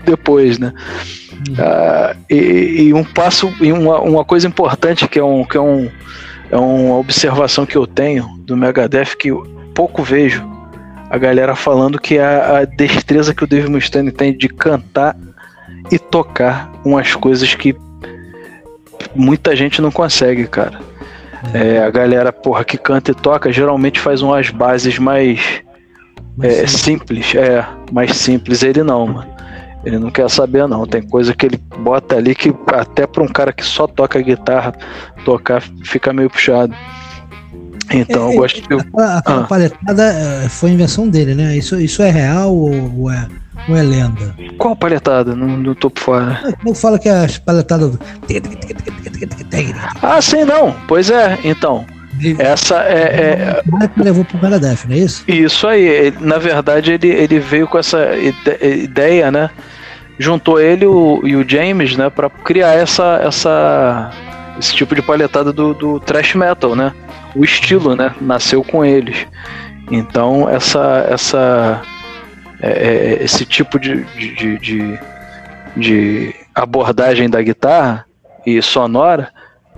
depois, né? Ah, e, e, um passo, e uma, uma coisa importante que é um, que é um é uma observação que eu tenho do Megadeth que eu pouco vejo a galera falando que a, a destreza que o Dave Mustaine tem de cantar e tocar umas coisas que muita gente não consegue, cara. É, a galera, porra, que canta e toca, geralmente faz umas bases mais, é, simples, é, mais simples. Ele não, mano. Ele não quer saber, não. Tem coisa que ele bota ali que até para um cara que só toca guitarra, tocar fica meio puxado. Então eu gosto de. Aquela, aquela ah. palhetada é, foi invenção dele, né? Isso, isso é real ou é, ou é lenda? Qual não tô por fora. Como fala que é as palhetadas. Ah, sim, não. Pois é, então. Essa é. é... Que levou pro Megadeth, não é isso? Isso aí. Ele, na verdade, ele, ele veio com essa ideia, né? Juntou ele o, e o James, né? Pra criar essa, essa esse tipo de palhetada do, do thrash metal, né? O estilo, né? Nasceu com eles. Então essa essa é, é esse tipo de, de, de, de abordagem da guitarra e sonora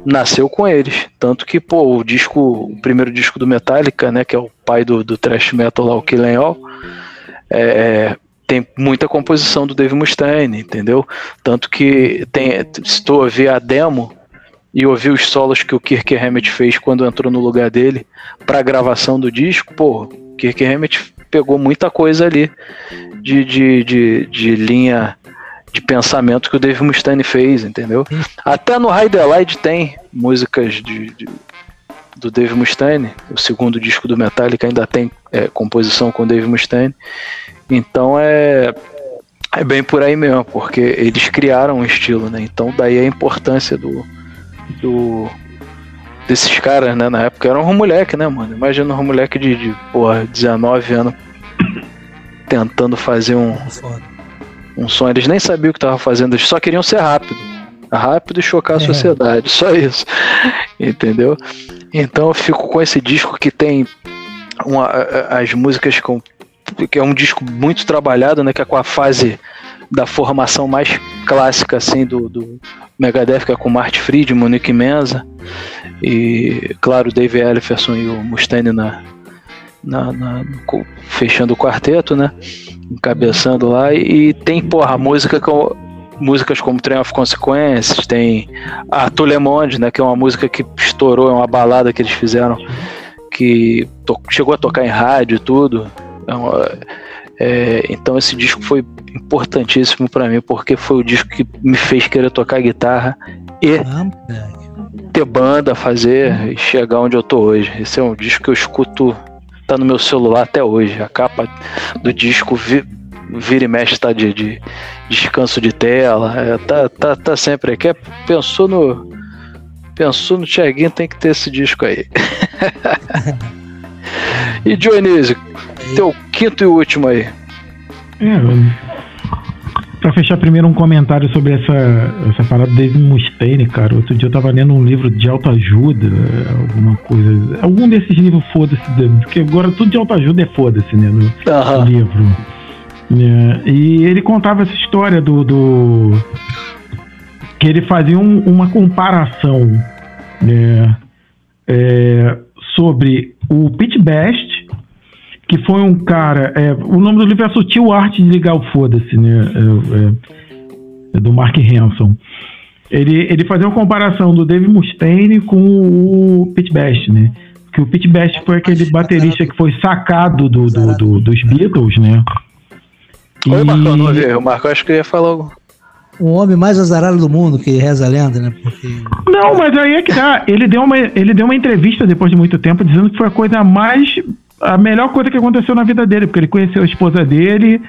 nasceu com eles. Tanto que, pô, o disco, o primeiro disco do Metallica, né, que é o pai do, do thrash metal lá, o Kill All, é, tem muita composição do Dave Mustaine, entendeu? Tanto que tem, se tu ouvir a demo e ouvir os solos que o Kirk Hammett fez quando entrou no lugar dele para a gravação do disco, pô, Kirk Hammett pegou muita coisa ali de, de, de, de linha de pensamento que o Dave Mustaine fez, entendeu? Até no High Light tem músicas de, de, do Dave Mustaine, o segundo disco do Metallica ainda tem é, composição com o Dave Mustaine, então é, é bem por aí mesmo, porque eles criaram um estilo, né? Então daí a importância do, do desses caras, né? Na época eram um moleque, né, mano? Imagina um moleque de, de porra, 19 anos tentando fazer um, um som. Eles nem sabiam o que estavam fazendo, eles só queriam ser rápido. Rápido e chocar a é. sociedade, só isso. Entendeu? Então eu fico com esse disco que tem uma, as músicas com. que é um disco muito trabalhado, né? Que é com a fase da formação mais clássica assim do, do Megadeth, que é com Marty Friedman, Nick Menza e claro, Dave Ellefson e o Mustaine na, na, na, fechando o quarteto, né? Encabeçando lá. E tem, porra, música com, músicas como Train of Consequences, tem a Tulemonde, né? Que é uma música que estourou, é uma balada que eles fizeram, que chegou a tocar em rádio e tudo. É é, então esse disco foi importantíssimo para mim, porque foi o disco que me fez querer tocar guitarra e ter banda, fazer e chegar onde eu tô hoje. Esse é um disco que eu escuto tá no meu celular até hoje. A capa do disco vi, vira e mexe tá de, de descanso de tela. É, tá, tá, tá sempre aqui. É, pensou no. Pensou no Tiaguinho, tem que ter esse disco aí. e Dionísio, teu quinto e último aí. É, Pra fechar primeiro um comentário sobre essa, essa parada Dave Mustaine, cara. Outro dia eu tava lendo um livro de autoajuda, alguma coisa. Algum desses livros, foda-se, porque agora tudo de autoajuda é foda-se, né? No, uhum. livro. É, e ele contava essa história do. do que ele fazia um, uma comparação né, é, sobre o Pit Best que foi um cara. É, o nome do livro é A Sutil Arte de Ligar o Foda-se, né? É, é, é, do Mark Hanson. Ele, ele fazia uma comparação do Dave Mustaine com o Pete Best, né? Que o Pete Best foi aquele baterista que foi sacado do, do, do dos Beatles, né? Oi, Marcão, não ouvi. O Marco acho que ia falar algo o homem mais azarado do mundo, que reza a lenda, né? Porque... Não, mas aí é que tá. Ele deu, uma, ele deu uma entrevista depois de muito tempo dizendo que foi a coisa mais a melhor coisa que aconteceu na vida dele, porque ele conheceu a esposa dele,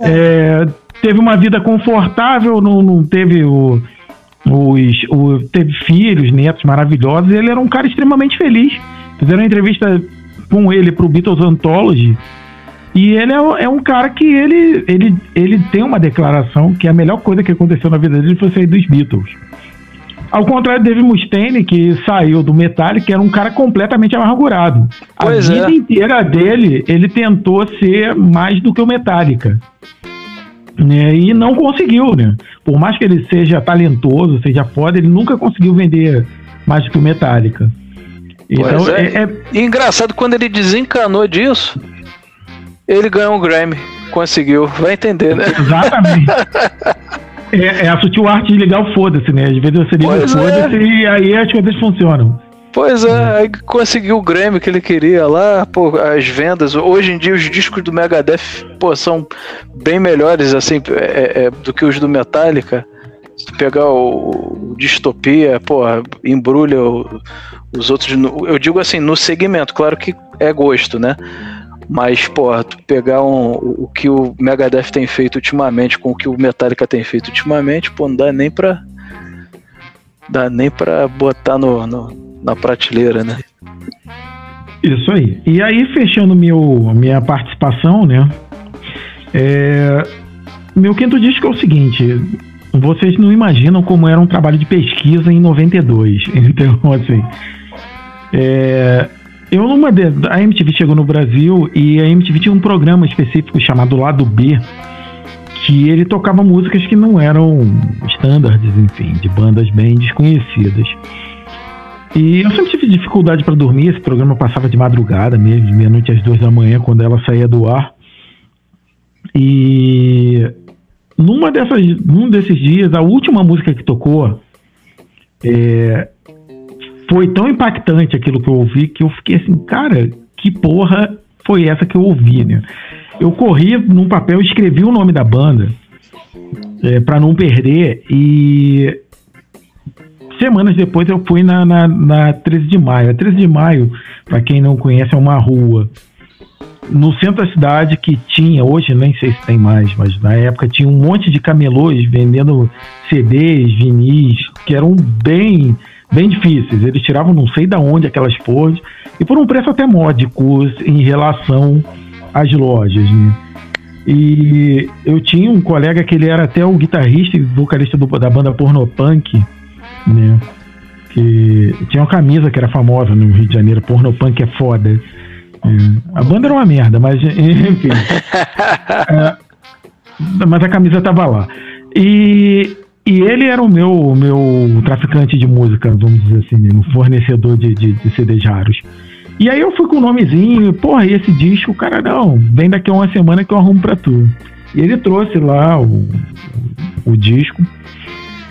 é. É, teve uma vida confortável, não, não teve o, os, o, teve filhos, netos maravilhosos, ele era um cara extremamente feliz. Fizeram uma entrevista com ele para o Beatles Anthology, e ele é, é, um cara que ele, ele, ele tem uma declaração que a melhor coisa que aconteceu na vida dele foi sair dos Beatles. Ao contrário do Dave Mustaine, que saiu do Metallica, que era um cara completamente amargurado. Pois a vida é. inteira dele, ele tentou ser mais do que o Metallica. Né? E não conseguiu, né? Por mais que ele seja talentoso, seja foda, ele nunca conseguiu vender mais do que o Metallica. Então, é. É, é... engraçado, quando ele desencanou disso, ele ganhou um Grammy. Conseguiu, vai entender, né? Exatamente. É, é, a sutil arte de ligar o foda-se, né? Às vezes você liga pois o foda-se é. e aí as coisas funcionam. Pois é, aí conseguiu o Grammy que ele queria lá, pô, as vendas. Hoje em dia os discos do Megadeth, pô, são bem melhores, assim, é, é, do que os do Metallica. Se tu pegar o, o Distopia, pô, embrulha o, os outros. Eu digo assim, no segmento, claro que é gosto, né? Mas, porra, tu pegar um, o que o Megadeth tem feito ultimamente com o que o Metallica tem feito ultimamente, pô, não dá nem pra. Dá nem pra botar no, no na prateleira, né? Isso aí. E aí, fechando meu, minha participação, né? É, meu quinto disco é o seguinte: vocês não imaginam como era um trabalho de pesquisa em 92. Então, assim. É, eu numa de, a MTV chegou no Brasil e a MTV tinha um programa específico chamado Lado B, que ele tocava músicas que não eram standards, enfim, de bandas bem desconhecidas. E eu sempre tive dificuldade para dormir, esse programa passava de madrugada mesmo, de meia-noite às duas da manhã, quando ela saía do ar. E numa dessas, num desses dias, a última música que tocou é, foi tão impactante aquilo que eu ouvi que eu fiquei assim, cara, que porra foi essa que eu ouvi, né? Eu corri num papel, escrevi o nome da banda é, para não perder e semanas depois eu fui na, na, na 13 de maio. A 13 de maio, para quem não conhece, é uma rua no centro da cidade que tinha, hoje nem sei se tem mais, mas na época tinha um monte de camelôs vendendo CDs, vinis, que eram bem bem difíceis. Eles tiravam não sei da onde aquelas porras e por um preço até módico em relação às lojas, né? E eu tinha um colega que ele era até o guitarrista e vocalista do, da banda Pornopunk, né? Que tinha uma camisa que era famosa no Rio de Janeiro, Pornopunk é foda. A banda era uma merda, mas enfim. é, mas a camisa tava lá. E, e ele era o meu, meu traficante de música, vamos dizer assim, um fornecedor de, de, de CDs raros. E aí eu fui com o nomezinho, porra, e esse disco, cara, não, vem daqui a uma semana que eu arrumo pra tu. E ele trouxe lá o, o disco.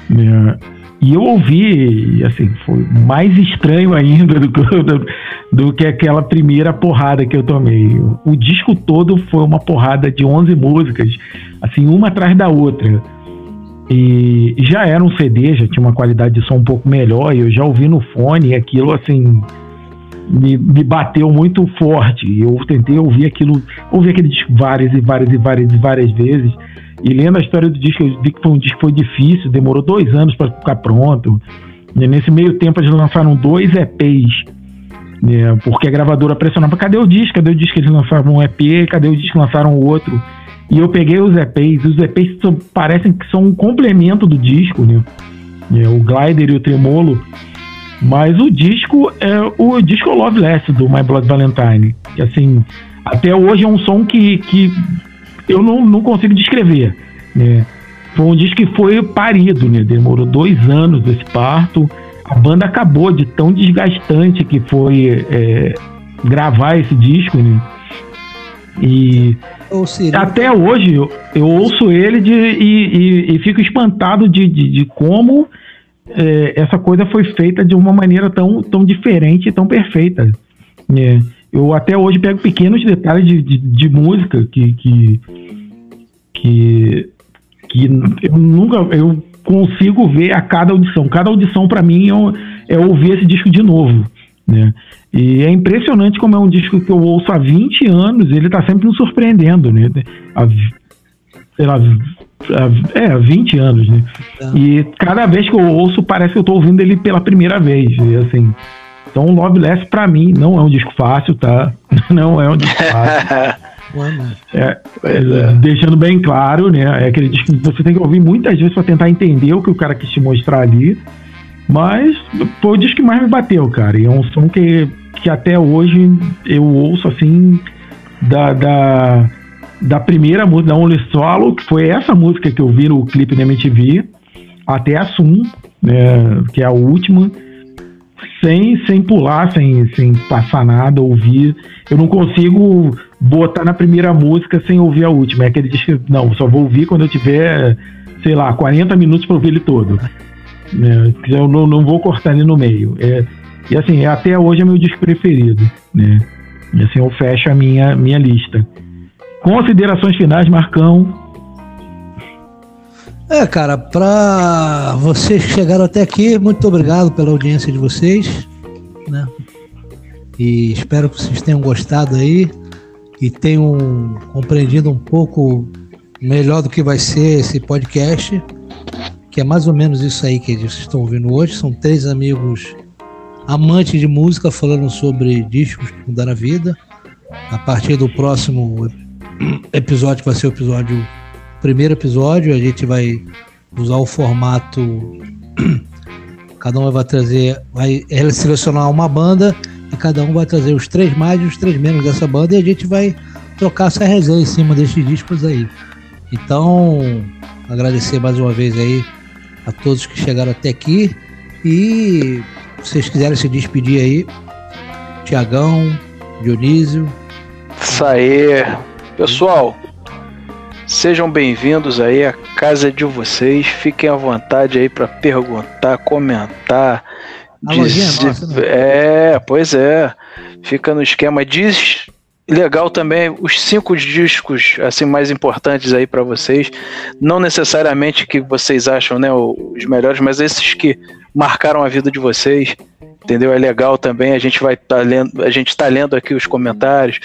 Né? E eu ouvi, assim, foi mais estranho ainda do que, do, do, que aquela primeira porrada que eu tomei. O, disco todo foi uma porrada de 11 músicas, assim, uma atrás da outra. E já era um CD, já tinha uma qualidade de som um pouco melhor, e eu já ouvi no fone, e aquilo, assim, me, me bateu muito forte. Eu tentei ouvir aquilo, ouvi aquele disco várias e várias e várias e várias vezes. E lendo a história do disco, eu vi que foi um disco foi difícil, demorou dois anos para ficar pronto. E nesse meio tempo eles lançaram dois EPs, né, porque a gravadora pressionava, cadê o disco? Cadê o disco? Eles lançaram um EP, cadê o disco? Lançaram outro. E eu peguei os EPs, os EPs são, parecem que são um complemento do disco, né? É, o Glider e o Tremolo. Mas o disco é o disco Love do My Blood Valentine. Que assim, até hoje é um som que, que eu não, não consigo descrever. Né? Foi um disco que foi parido, né? Demorou dois anos esse parto. A banda acabou de tão desgastante que foi é, gravar esse disco, né? E até hoje eu, eu ouço ele de, e, e, e, fico espantado de, de, de como é, essa coisa foi feita de uma maneira tão, tão diferente e tão perfeita. Né? Eu até hoje pego pequenos detalhes de, de, de música que, que, que, que eu nunca eu consigo ver a cada audição. Cada audição para mim é, é, ouvir esse disco de novo, né? E é impressionante como é um disco que eu ouço há 20 anos, ele tá sempre me surpreendendo, né? Há, sei lá, há, é, 20 anos, né? É. E cada vez que eu ouço, parece que eu tô ouvindo ele pela primeira vez, e assim... Então, Loveless, para mim, não é um disco fácil, tá? Não é um disco fácil. É, é, deixando bem claro, né? É aquele disco que você tem que ouvir muitas vezes para tentar entender o que o cara quis te mostrar ali. Mas foi o disco que mais me bateu, cara. E é um som que, que até hoje eu ouço assim da, da, da primeira música, da Only Solo, que foi essa música que eu vi no clipe da MTV, até a Sum, né, que é a última sem, sem pular, sem, sem passar nada, ouvir. Eu não consigo botar na primeira música sem ouvir a última. É aquele disco, não, só vou ouvir quando eu tiver, sei lá, 40 minutos para ouvir ele todo. É, eu não, não vou cortar ele no meio. É, e assim, até hoje é meu disco preferido, né? E assim eu fecho a minha, minha lista. Considerações finais, Marcão. É, cara, para vocês que chegaram até aqui, muito obrigado pela audiência de vocês, né? E espero que vocês tenham gostado aí e tenham compreendido um pouco melhor do que vai ser esse podcast, que é mais ou menos isso aí que vocês estão ouvindo hoje. São três amigos amantes de música falando sobre discos que mudaram a vida. A partir do próximo episódio, que vai ser o episódio primeiro episódio, a gente vai usar o formato. Cada um vai trazer, vai selecionar uma banda e cada um vai trazer os três mais e os três menos dessa banda e a gente vai trocar essa resenha em cima desses discos aí. Então, agradecer mais uma vez aí a todos que chegaram até aqui e se vocês quiserem se despedir aí, Tiagão, Dionísio. Isso aí. Pessoal, sejam bem-vindos aí à casa de vocês. Fiquem à vontade aí para perguntar, comentar. A diz, nossa, né? É, pois é. Fica no esquema. Diz legal também os cinco discos assim mais importantes aí para vocês, não necessariamente que vocês acham, né, os melhores, mas esses que marcaram a vida de vocês. Entendeu? É legal também. A gente vai tá lendo, a gente está lendo aqui os comentários,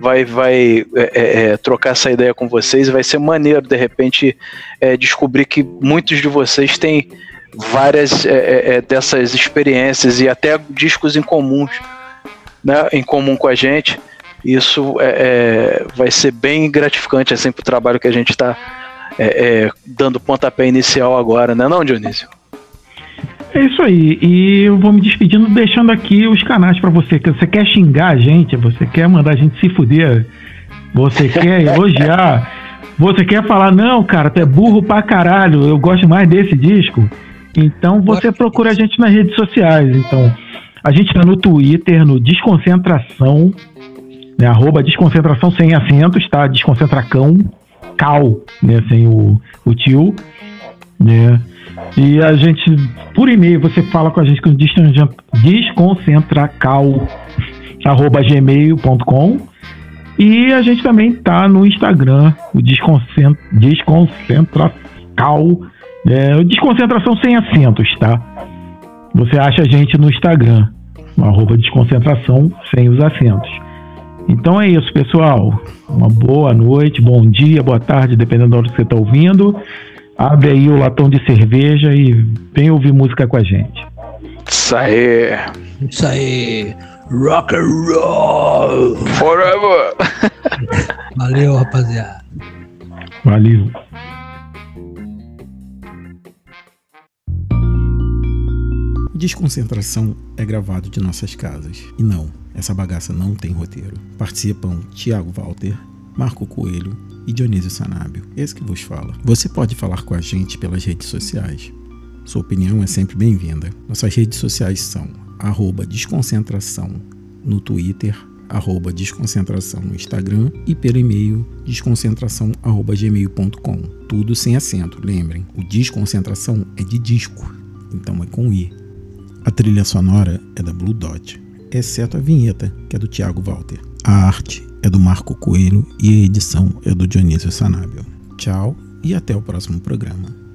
vai, vai é, é, é, trocar essa ideia com vocês vai ser maneiro de repente é, descobrir que muitos de vocês têm várias é, é, dessas experiências e até discos em comuns, né, em comum com a gente. Isso vai ser bem gratificante assim para o trabalho que a gente está dando pontapé inicial agora, né, não, Dionísio? É isso aí. E eu vou me despedindo, deixando aqui os canais para você. Que você quer xingar a gente, você quer mandar a gente se fuder, você quer elogiar, você quer falar, não, cara, tu é burro pra caralho, eu gosto mais desse disco. Então você procura a gente nas redes sociais. Então, a gente tá no Twitter, no Desconcentração, né, arroba Desconcentração sem acentos, tá? Desconcentracão, cal, né, sem o, o tio, né? E a gente, por e-mail, você fala com a gente com desconcentracal.gmail.com e a gente também tá no Instagram, o Desconcentracal, é, Desconcentração sem acentos, tá? Você acha a gente no Instagram, arroba Desconcentração sem os acentos. Então é isso, pessoal. Uma boa noite, bom dia, boa tarde, dependendo da hora que você está ouvindo. Abre aí o latão de cerveja e vem ouvir música com a gente. Isso aí. Isso aí. Rock and roll. Forever. Valeu, rapaziada. Valeu. Desconcentração é gravado de nossas casas. E não, essa bagaça não tem roteiro. Participam Tiago Walter, Marco Coelho e Dionísio Sanábio, esse que vos fala. Você pode falar com a gente pelas redes sociais. Sua opinião é sempre bem-vinda. Nossas redes sociais são desconcentração no Twitter, arroba desconcentração no Instagram e pelo e-mail desconcentração.gmail.com. Tudo sem acento, lembrem. O desconcentração é de disco, então é com I. A trilha sonora é da Blue Dot, exceto a vinheta, que é do Thiago Walter. A arte é do Marco Coelho e a edição é do Dionísio Sanábio. Tchau e até o próximo programa.